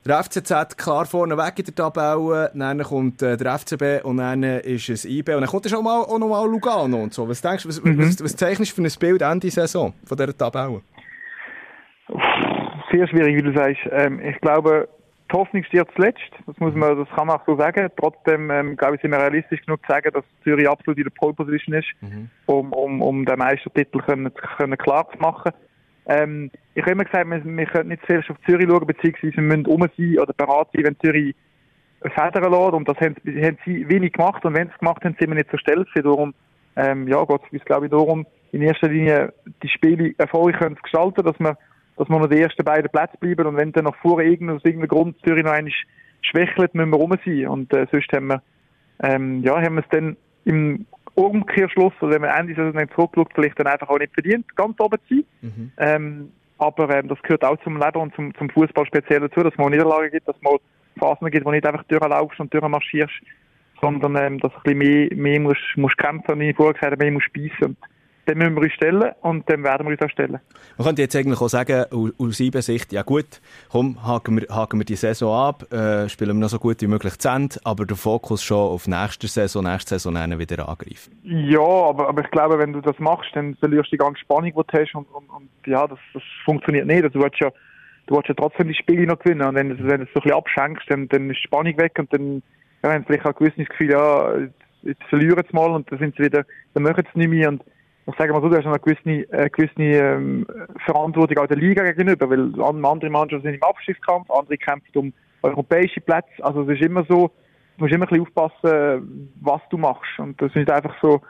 der FCZ klar vorne weg in der Tabelle, dann kommt äh, der FCB und dann ist es IB und dann kommt schon mal, auch noch mal Lugano und so. Was denkst du, was, mhm. was, was zeichnest du für ein Bild Ende Saison von dieser Tabelle? Sehr schwierig, wie du sagst. Ähm, ich glaube, die Hoffnung stirbt zuletzt. Das muss man, das kann man auch so sagen. Trotzdem, ähm, glaube ich, sind wir realistisch genug zu sagen, dass Zürich absolut in der Pole Position ist, mhm. um, um, um den Meistertitel können, können klar zu machen. Ähm, ich habe immer gesagt, wir, wir können nicht zuerst auf Zürich schauen, beziehungsweise wir müssen um sein oder bereit sein, wenn Zürich federn lässt. Und das haben, haben sie wenig gemacht. Und wenn sie es gemacht haben, sind wir nicht so schnell. Darum, ähm, ja, geht es, glaube ich, darum, in erster Linie die Spiele erfolgreich zu gestalten, dass wir dass wir noch die ersten beiden Plätze bleiben und wenn dann noch vor irgendeinem, aus irgendeinem Grund Zürich noch einmal schwächelt, müssen wir rum sein. Und äh, sonst haben wir, ähm, ja, haben wir es dann im Umkehrschluss, oder wenn wir Ende Saison zurückschaut, vielleicht dann einfach auch nicht verdient, ganz oben zu sein. Mhm. Ähm, aber ähm, das gehört auch zum Leben und zum, zum Fußball speziell dazu, dass man Niederlagen gibt, dass man Phasen gibt, wo nicht einfach durchlaufst und durchmarschierst, sondern ähm, dass du ein bisschen mehr, mehr musst, musst kämpfen, wie ich vorher gesagt habe, mehr musst beißen dann müssen wir uns stellen und dann werden wir uns auch stellen. Man könnte jetzt eigentlich auch sagen, aus IBE Sicht, ja gut, komm, haken wir, haken wir die Saison ab, äh, spielen wir noch so gut wie möglich zu Ende, aber der Fokus schon auf nächste Saison, nächste Saison wieder angreifen. Ja, aber, aber ich glaube, wenn du das machst, dann verlierst du die ganze Spannung, die du hast und, und, und ja, das, das funktioniert nicht. Also, du willst ja, du willst ja trotzdem die Spiele noch gewinnen und wenn, du, wenn du es so ein bisschen abschenkst, dann, dann ist die Spannung weg und dann ja, haben sie vielleicht auch ein gewisses Gefühl, ja, jetzt verlieren sie mal und dann sind sie wieder, dann machen sie es nicht mehr und ich sage mal so, du hast eine gewisse, eine gewisse ähm, Verantwortung auch der Liga gegenüber, weil andere Mannschaften sind im Abstiegskampf, andere kämpfen um europäische Plätze. Also es ist immer so, du musst immer ein bisschen aufpassen, was du machst. Und das ist nicht einfach so,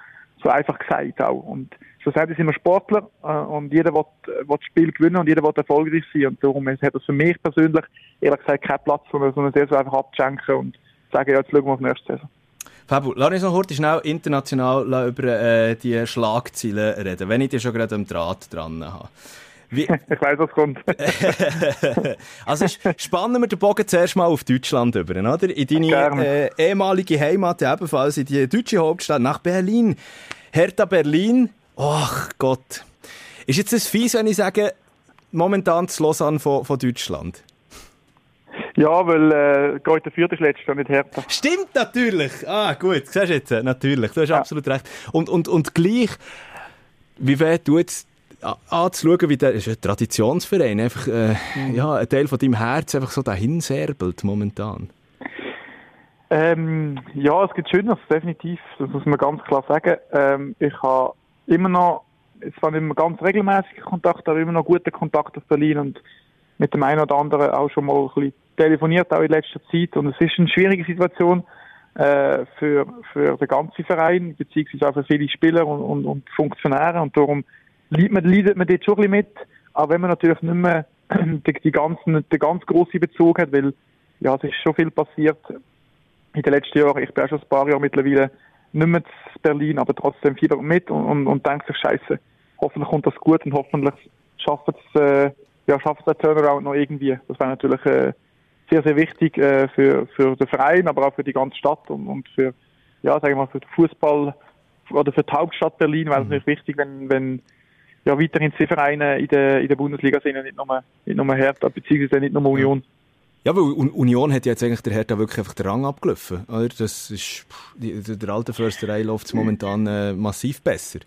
so einfach gesagt auch. Und schlussendlich sind wir Sportler äh, und jeder will, will das Spiel gewinnen und jeder will erfolgreich sein. Und darum hat das für mich persönlich ehrlich gesagt keinen Platz, sondern so eine Saison einfach abzuschenken und sagen, ja, jetzt schauen wir auf die nächste Saison. Fabu, lass uns noch kurz schnell international über äh, die Schlagzeilen reden, wenn ich dir schon gerade am Draht dran habe. Wie... Ich weiß, was kommt. also spannen wir den Bogen zuerst mal auf Deutschland über, oder? In deine äh, ehemalige Heimat, ebenfalls in die deutsche Hauptstadt, nach Berlin. Hertha Berlin, ach Gott. Ist jetzt das fies, wenn ich sage, momentan das Lausanne von, von Deutschland? Ja, weil äh, Greuther Fürth ist letztes Jahr nicht härter. Stimmt natürlich. Ah, gut. Siehst du jetzt? Natürlich. Du hast ja. absolut recht. Und, und, und gleich, wie weh tut es anzuschauen, wie der, ist ein Traditionsverein, einfach, äh, mhm. ja, ein Teil von deinem Herz einfach so dahin serbelt momentan. Ähm, ja, es gibt Schöneres, definitiv. Das muss man ganz klar sagen. Ähm, ich habe immer noch, es waren immer ganz regelmäßige Kontakte, aber immer noch gute Kontakte auf Berlin und mit dem einen oder anderen auch schon mal ein bisschen telefoniert, auch in letzter Zeit. Und es ist eine schwierige Situation äh, für, für den ganzen Verein, beziehungsweise auch für viele Spieler und, und, und Funktionäre. Und darum leidet man, leidet man dort schon ein bisschen mit. Aber wenn man natürlich nicht mehr die, die ganzen, den ganz grossen Bezug hat, weil ja, es ist schon viel passiert in den letzten Jahren. Ich bin auch schon ein paar Jahre mittlerweile nicht mehr in Berlin, aber trotzdem viel mit und, und, und denke sich, Scheiße, hoffentlich kommt das gut und hoffentlich schafft es, äh, ja, schafft es der Turnaround noch irgendwie. Das wäre natürlich äh, sehr, sehr wichtig äh, für, für den Verein, aber auch für die ganze Stadt und, und für, ja, sagen wir mal, für den Fußball oder für die Hauptstadt Berlin es mhm. natürlich wichtig, wenn, wenn ja, weiterhin zwei Vereine in der, in der Bundesliga sind und nicht nur, nicht nur Hertha, beziehungsweise nicht nur Union. Ja, weil Union hat jetzt eigentlich der Hertha wirklich einfach den Rang abgelaufen. Oder? Das ist, der alte Försterei läuft momentan äh, massiv besser.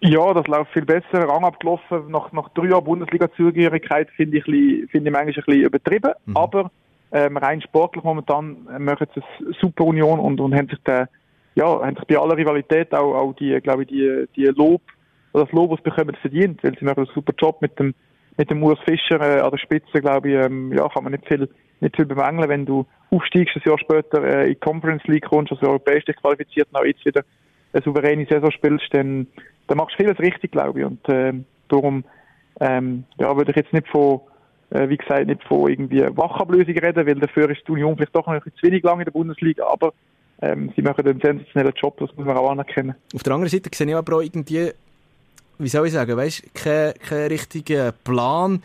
Ja, das läuft viel besser. Rang abgelaufen. Nach, nach drei Jahren Bundesliga-Zugehörigkeit finde ich, find ich manchmal ein bisschen übertrieben. Mhm. Aber ähm, rein sportlich momentan machen sie eine super Union und, und haben sich der, ja, haben sich bei aller Rivalität auch, auch die, glaube ich, die, die Lob, oder das Lob, was bekommen, verdient, weil sie machen einen super Job mit dem, mit dem Urs Fischer äh, an der Spitze, glaube ich, ähm, ja, kann man nicht viel, nicht viel bemängeln. Wenn du aufsteigst, ein Jahr später äh, in die Conference League kommst, also europäisch dich qualifiziert, und auch jetzt wieder eine souveräne Saison spielst, dann, dann machst du vieles richtig, glaube ich. Und äh, darum ähm, ja, würde ich jetzt nicht von, äh, wie gesagt, nicht von irgendwie Wachablösung reden, weil dafür ist die Union vielleicht doch noch ein bisschen zu wenig lang in der Bundesliga, aber ähm, sie machen einen sensationellen Job, das muss man auch anerkennen. Auf der anderen Seite sehe ich aber auch irgendwie, wie soll ich sagen, weißt, kein, kein richtiger Plan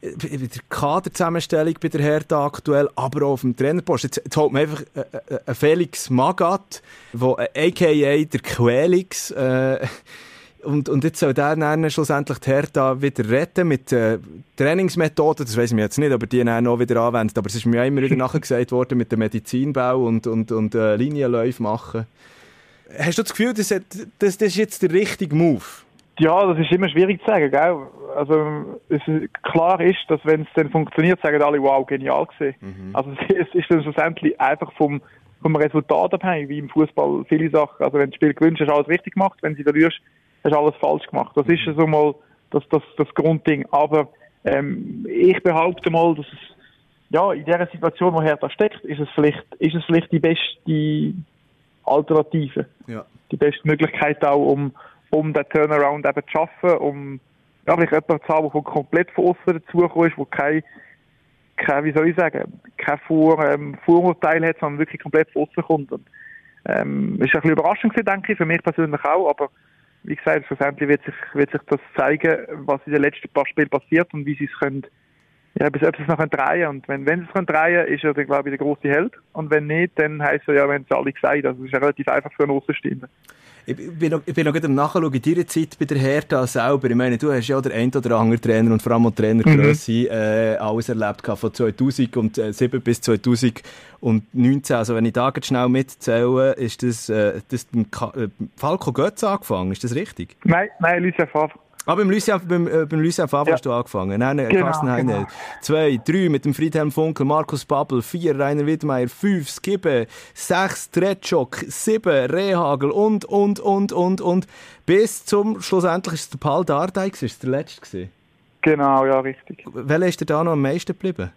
bei der Kaderzusammenstellung bei der Hertha aktuell, aber auch auf dem Trainerpost. Jetzt, jetzt holt man einfach äh, äh, einen Felix Magath, wo äh, a.k.a. der Quelix, äh, und, und jetzt soll der dann schlussendlich die Hertha wieder retten mit äh, Trainingsmethoden, das weiß ich jetzt nicht, aber die dann auch wieder anwendet. Aber es ist mir auch immer wieder nachgesagt worden mit dem Medizinbau und, und, und äh, Linienläufe machen. Hast du das Gefühl, das, das, das ist jetzt der richtige Move? Ja, das ist immer schwierig zu sagen, gell? Also, es ist, klar ist, dass wenn es dann funktioniert, sagen alle, wow, genial gesehen. Mhm. Also, es ist dann schlussendlich einfach vom, vom Resultat abhängig, wie im Fußball viele Sachen. Also, wenn du das Spiel gewünscht hast, hast du alles richtig gemacht. Wenn sie verlierst, hast du alles falsch gemacht. Das ist so mal das, das, das Grundding. Aber ähm, ich behaupte mal, dass es ja, in der Situation, wo Hertha steckt, ist es vielleicht, ist es vielleicht die beste Alternative. Ja. Die beste Möglichkeit auch, um, um den Turnaround eben zu schaffen, um ja, vielleicht jemanden zu haben, der komplett von außen dazugekommen ist, der kein, kein, wie soll ich sagen, kein Vor, ähm, Vorurteil hat, sondern wirklich komplett von außen kommt. Und, ähm, ist ein bisschen überraschend gewesen, denke ich, für mich persönlich auch, aber wie gesagt, schlussendlich wird sich, wird sich das zeigen, was in den letzten paar Spielen passiert und wie sie es können, ja, bis sie es noch drehen können. Und wenn, wenn es können drehen, ist er dann, glaube ich, der große Held. Und wenn nicht, dann heisst er ja, wenn es alle gesagt Also, es ist ja relativ einfach für einen Außenstehenden. Ich bin noch, ich bin noch am Nachschauen in deiner Zeit bei der Hertha selber. Ich meine, du hast ja der ein oder andere Trainer und vor allem auch Trainergrösse mhm. äh, alles erlebt von 2007 bis 2019. Also wenn ich da jetzt schnell mitzähle, ist das, äh, das äh, Falco Götz angefangen, ist das richtig? Nein, nein, Lucien Favre. Ah, beim Lucien, beim, äh, beim Lucien Favre ja. hast du angefangen. Nein, genau, Carsten Heine. Genau. Zwei, drei mit dem Friedhelm Funkel, Markus Babbel, vier, Rainer Wittmeier, fünf, Skibbe, sechs, Tretschok, sieben, Rehagel und, und, und, und, und. Bis zum, schlussendlich ist es der Paul Dardai, ist es der letzte gewesen? Genau, ja, richtig. Welcher ist dir da noch am meisten geblieben?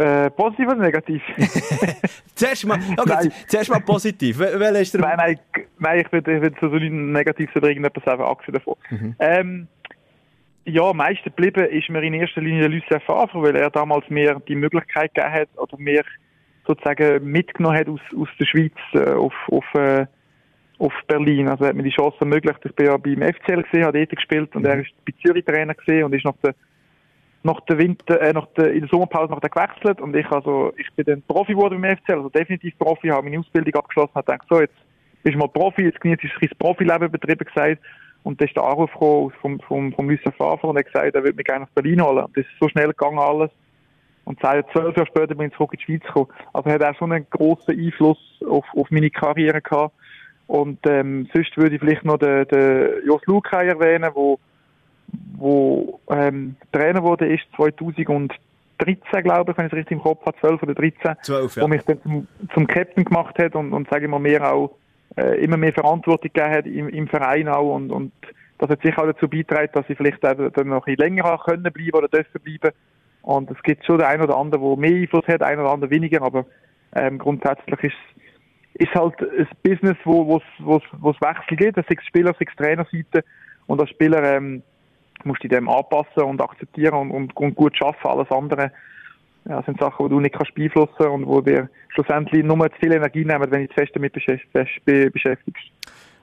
Äh, positiv oder negativ? zuerst, mal, okay, zuerst mal positiv. Welcher ist der... Nein, nein, nein ich würde würd so negativ sagen, irgendetwas einfach abgesehen davon. Mhm. Ähm, ja, am meisten geblieben ist mir in erster Linie Lucien Favre, weil er damals mir die Möglichkeit gegeben hat, oder mir sozusagen mitgenommen hat aus, aus der Schweiz äh, auf, auf, äh, auf Berlin. Also er hat mir die Chance ermöglicht. Ich bin ja beim FCL gesehen, habe dort gespielt und mhm. er ist bei Zürich Trainer gesehen und ist nach der nach der Winter, äh, nach der, in der Sommerpause nach der gewechselt und ich also, ich bin dann Profi geworden im FCL, also definitiv Profi, habe meine Ausbildung abgeschlossen, habe gedacht, so, jetzt bist du mal Profi, jetzt genießt das Profileben betrieben gesagt und dann ist der Anruf gekommen vom, vom, vom Lucien Favre und er hat gesagt, er würde mich gerne nach Berlin holen. Und das ist so schnell gegangen alles. Und zwölf Jahre später bin ich zurück in die Schweiz gekommen. Also er hat auch schon einen grossen Einfluss auf, auf meine Karriere gehabt. Und ähm, sonst würde ich vielleicht noch den, den Jos Lukai erwähnen, wo wo ähm, Trainer wurde ist 2013, glaube ich, wenn ich es richtig im Kopf habe, 12 oder 13, 12, ja. wo mich dann zum, zum Captain gemacht hat und, und sage ich mal, mehr auch äh, immer mehr Verantwortung gegeben hat im, im Verein auch und, und das hat sicher auch dazu beigetragen, dass ich vielleicht dann noch ein bisschen länger können bleiben oder dürfen bleiben. Und es gibt schon der ein oder andere, der mehr Einfluss hat, ein oder andere weniger, aber ähm, grundsätzlich ist ist halt ein Business, wo wo wo wo es Wechsel gibt, sechs Spieler, sechs Trainerseite und als Spieler ähm, musst dich dem anpassen und akzeptieren und, und, und gut schaffen. Alles andere ja, sind Sachen, die du nicht kannst beeinflussen und wo dir schlussendlich nur zu viel Energie nehmen, wenn du dich fest damit beschäftigst.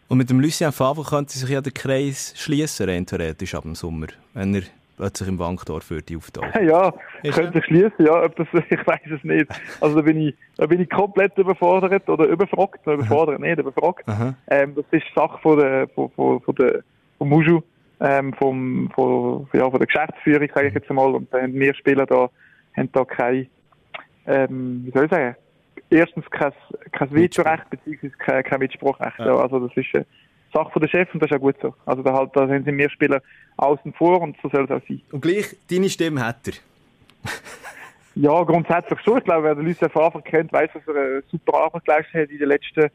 Und mit dem Lucien Favre könnte sich ja der Kreis schließen, rein theoretisch ab dem Sommer, wenn er plötzlich im Wankdorf würde auftauchen. Ja, Ist könnte sich schließen, ja, ob das, ich weiß es nicht. Also da bin ich, da bin ich komplett überfordert oder überfragt, überfordert, nicht überfragt. Ähm, das ist Sache von der, von, von, von der, von Muju ähm, vom, von, ja, von der Geschäftsführung, sage ich jetzt einmal. Und dann wir Spieler da, haben da kein, ähm, wie soll ich sagen, erstens kein, kein Vetorecht, beziehungsweise kein, kein Mitspracherecht. Ja. Also das ist eine Sache von der Chef und das ist auch gut so. Also da, halt, da sind wir Spieler außen vor und so soll es auch sein. Und gleich, deine Stimme hat er. ja, grundsätzlich schon. Ich glaube, wer den Lucien Favre kennt, weiß, dass er eine super Arbeit geleistet hat in den letzten,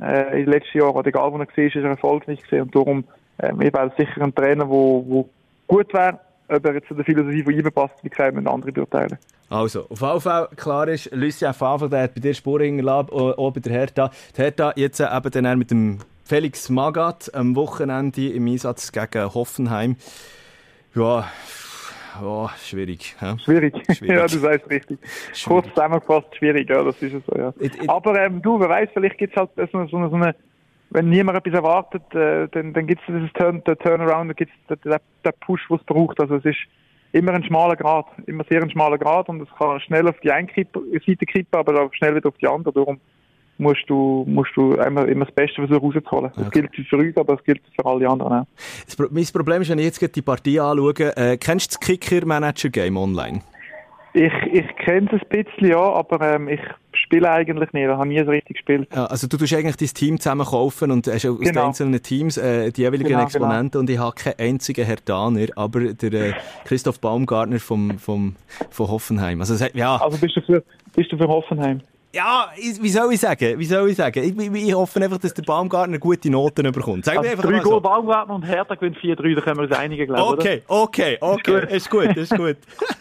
äh, in den letzten Jahren. Oder egal, wo er war, ist er erfolgreich gewesen. Und darum ähm, ich wäre sicher ein Trainer, wo gut wäre, ob er jetzt zu der Philosophie von ihm passt, wie gesagt, müssen andere beurteilen. Also, auf jeden Fall klar ist, Lucien Favre, der hat bei dir Spuren hinterlassen, auch bei der Hertha. Die Hertha jetzt eben dann mit dem Felix Magath am Wochenende im Einsatz gegen Hoffenheim. Ja, ja schwierig. Ja. Schwierig. schwierig. ja, du sagst richtig. Schwierig. Kurz zusammengefasst, schwierig, ja, das ist es so, ja. It, it, Aber ähm, du, wer weiß, vielleicht gibt es halt so, so, so eine wenn niemand etwas erwartet, äh, dann, dann gibt es dieses Turn, der Turnaround, dann gibt es den, den Push, den es braucht. Also es ist immer ein schmaler Grad, immer sehr ein schmaler Grad und es kann schnell auf die eine Seite kippen, aber auch schnell wieder auf die andere. Darum musst du, musst du immer, immer das Beste versuchen rauszuholen. Das okay. gilt für uns, aber das gilt für alle anderen auch. mein Problem ist, wenn ich jetzt die Partie anschaue, äh, kennst du das Kicker-Manager-Game online? Ich, ich kenne es ein bisschen, ja, aber ähm, ich spiele eigentlich nicht. Ich habe nie so richtig gespielt. Ja, also du tust eigentlich dein Team zusammen kaufen und hast aus genau. den einzelnen Teams äh, die jeweiligen genau, Exponenten genau. und ich habe keinen einzigen Hertaner, aber der äh, Christoph Baumgartner vom, vom, von Hoffenheim. Also, ja. also bist, du für, bist du für Hoffenheim? Ja, wie soll ich sagen? Wie soll ich sagen? Ich, ich, ich hoffe einfach, dass der Baumgartner gute Noten bekommt. Sag mir einfach drei Goal so. Baumgartner und Hertha gewinnt 4-3, da können wir uns einigen, glaube. Okay, oder? okay, okay. Ist gut, ist gut.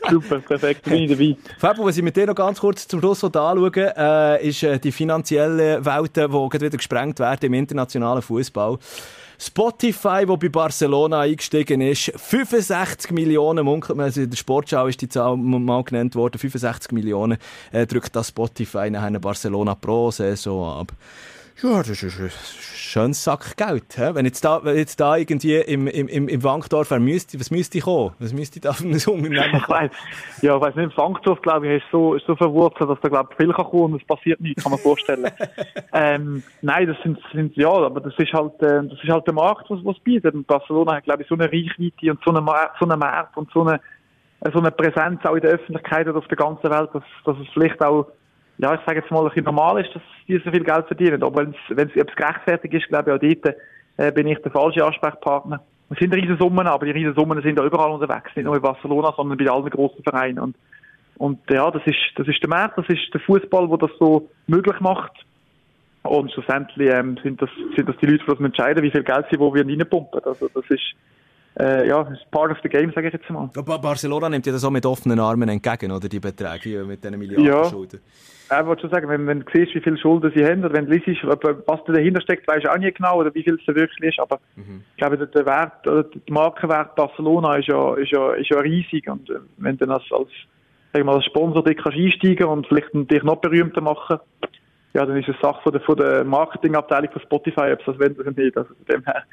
Super, perfekt, bin ich dabei. Fabio, was ich mit dir noch ganz kurz zum Schluss anschauen äh, ist äh, die finanzielle Welt, die wieder gesprengt werden im internationalen Fußball. Spotify, wo bei Barcelona eingestiegen ist, 65 Millionen munkelt man, in der Sportschau ist die Zahl mal genannt worden, 65 Millionen äh, drückt das Spotify nachher Barcelona pro Saison ab. Ja, das ist ein schönes Sack Geld. He? Wenn jetzt da, wenn jetzt da irgendwie im, im, im Wankdorf, wer müsste, was müsste ich kommen? Was müsste ich da von einem Unternehmen Ich weiss, ja, ich weiss nicht, im Wankdorf, glaube ich, ist so, ist so verwurzelt, dass da, glaube ich, viel kann kommen und es passiert nichts, kann man vorstellen. ähm, nein, das sind, sind, ja, aber das ist halt, äh, das ist halt der Markt, was, was bietet. Und Barcelona hat, glaube ich, so eine Reichweite und so eine, so eine Markt und so eine, so eine Präsenz auch in der Öffentlichkeit und auf der ganzen Welt, dass, dass es vielleicht auch ja, ich sage jetzt mal, ein bisschen normal ist, dass die so viel Geld verdienen. Aber wenn es gerechtfertigt ist, glaube ich, auch dort äh, bin ich der falsche Ansprechpartner. Es sind riesen Summen, aber die riesen Summen sind da überall unterwegs, nicht nur in Barcelona, sondern bei allen großen Vereinen. Und, und ja, das ist, das ist der Markt, das ist der Fußball, der das so möglich macht. Und schlussendlich ähm, sind, das, sind das die Leute, die das entscheiden, wie viel Geld sie wo wir reinpumpen. Also das ist, äh, ja, das ist part of the game, sage ich jetzt mal. Barcelona nimmt ja das auch mit offenen Armen entgegen, oder, die Beträge mit diesen Milliarden ja. Ich wollte schon sagen, wenn, wenn du siehst, wie viele Schulden sie haben, oder wenn du liest, was da dahinter steckt, weißt du auch nicht genau, oder wie viel es da wirklich ist, aber mhm. ich glaube, der Wert, oder der Markenwert Barcelona ist ja, ist ja, ist ja riesig, und äh, wenn du dann als, als, sag mal, als Sponsor dich kannst einsteigen und vielleicht dich noch berühmter machen, ja, dann ist es Sache von der, von der Marketingabteilung von Spotify, ob es das wollen oder nicht, also von dem her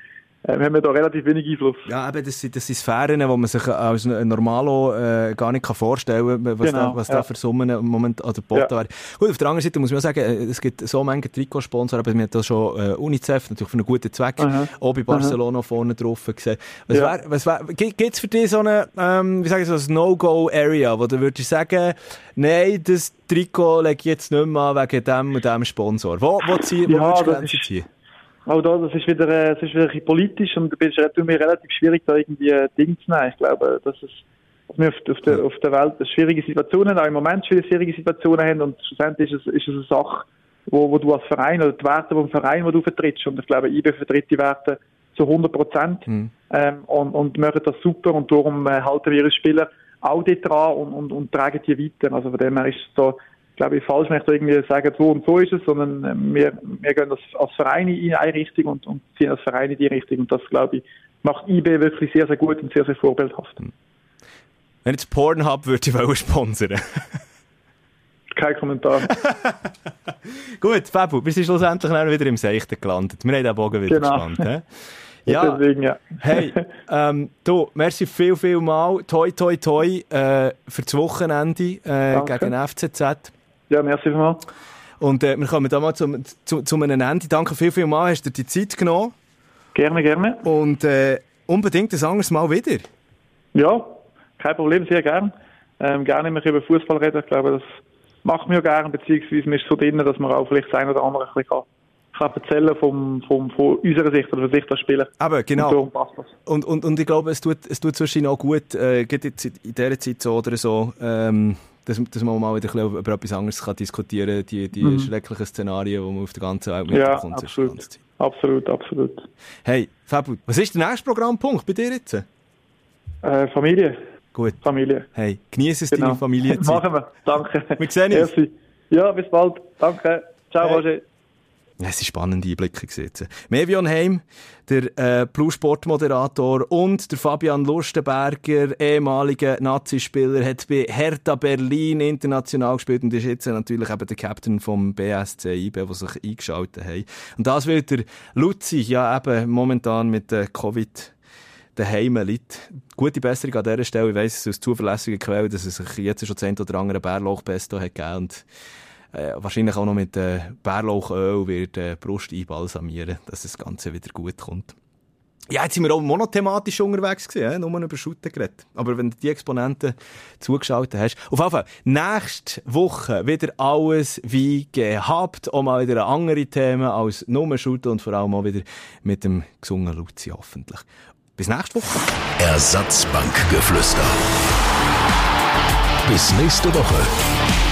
äh, haben wir da relativ wenig Einfluss. Ja, eben, das sind, das sind Sphären, die man sich als Normalo äh, gar nicht vorstellen kann, was, genau, da, was ja. da für Summen im Moment an der Boden ja. Gut, auf der anderen Seite muss man auch sagen, äh, es gibt so viele Trikotsponsoren, aber wir haben da schon äh, UNICEF, natürlich für einen guten Zweck, Aha. auch bei Barcelona Aha. vorne drauf gesehen. Was ja. wär, was wär, gibt es für dich so eine, ähm, wie sage ich so, ein No-Go-Area, wo du würdest sagen, nein, das Trikot lege ich jetzt nicht mehr an wegen dem und dem Sponsor. Wo, wo, zieh, wo ja, würdest du Grenzen ziehen? Auch da, das ist wieder, äh, das ist wieder politisch und es ist mir relativ schwierig, da irgendwie ein Ding zu nehmen. Ich glaube, dass es, dass wir auf, auf, der, auf der Welt schwierige Situationen, auch im Moment schwierige Situationen haben und schlussendlich ist es, ist es eine Sache, wo, wo du als Verein oder die Werte vom Verein, wo du vertrittst und ich glaube, IBE vertritt die Werte zu 100 Prozent mhm. ähm, und, und machen das super und darum äh, halten wir ihre Spieler auch dort dran und, und, und tragen die weiter. Also von dem her ist es da glaube ich, falsch, wenn ich da irgendwie sage, so und so ist es, sondern äh, wir, wir gehen das als Verein in eine Richtung und, und ziehen als Verein in die Richtung. Und das, glaube ich, macht IB wirklich sehr, sehr gut und sehr, sehr vorbildhaft. Wenn jetzt Pornhub würde ich sponsern. Kein Kommentar. gut, Fabu, wir sind schlussendlich wieder im Seichten gelandet. Wir haben den Bogen wieder genau. gespannt. Ja, Deswegen, ja. hey, ähm, du, merci viel, viel mal. Toi, toi, toi äh, für das Wochenende äh, gegen FCZ. Ja, merci vielmals. Und äh, wir kommen da mal zum, zu, zu einem Ende. Danke viel, viel mal, hast du dir die Zeit genommen. Gerne, gerne. Und äh, unbedingt ein anderes Mal wieder. Ja, kein Problem, sehr gern. Ähm, gerne immer über Fußball reden. Ich glaube, das macht mir gerne, beziehungsweise man ist so drin, dass man auch vielleicht das eine oder andere ein bisschen kann kann erzählen vom, vom, von unserer Sicht oder von Sicht als Spieler. Aber genau. Und, und, und, und, ich glaube, es tut, es tut zwischen auch gut, äh, in dieser Zeit so oder so, ähm, dass, dass man mal wieder über etwas anderes kann diskutieren kann, die, die mhm. schrecklichen Szenarien, die man auf der ganzen Welt mitbekommt. Ja, absolut. Absolut, absolut. Hey, Fabu, was ist der nächste Programmpunkt bei dir jetzt? Äh, Familie. Gut. Familie. Hey, genieße es, Genau. deine Familie zu Machen wir. Danke. Wir sehen uns. Ja, bis bald. Danke. Ciao, Hey. Roger. Es sind spannende Einblicke gewesen. Mevion Heim, der äh, Blue-Sport-Moderator und der Fabian Lustenberger, ehemaliger Nazispieler, hat bei Hertha Berlin international gespielt und ist jetzt natürlich eben der Captain vom BSC IB, der sich eingeschaltet hat. Und das will der Luzi ja eben momentan mit der Covid daheim liegt. Gute Besserung an dieser Stelle. Ich weiss es aus zuverlässiger Quelle, dass es sich jetzt schon zehn oder andere Bärlauchpesto hat gegeben äh, wahrscheinlich auch noch mit äh, Bärlauchöl wird äh, Brust einbalsamieren, dass das Ganze wieder gut kommt. Ja, jetzt sind wir auch monothematisch unterwegs gewesen, nur über Shooten geredet. Aber wenn du die Exponenten zugeschaut hast, auf jeden Fall, nächste Woche wieder alles wie gehabt, auch mal wieder andere Themen als nur Shooten und vor allem auch wieder mit dem gesungenen Luzi hoffentlich. Bis nächste Woche. Ersatzbankgeflüster. Bis nächste Woche.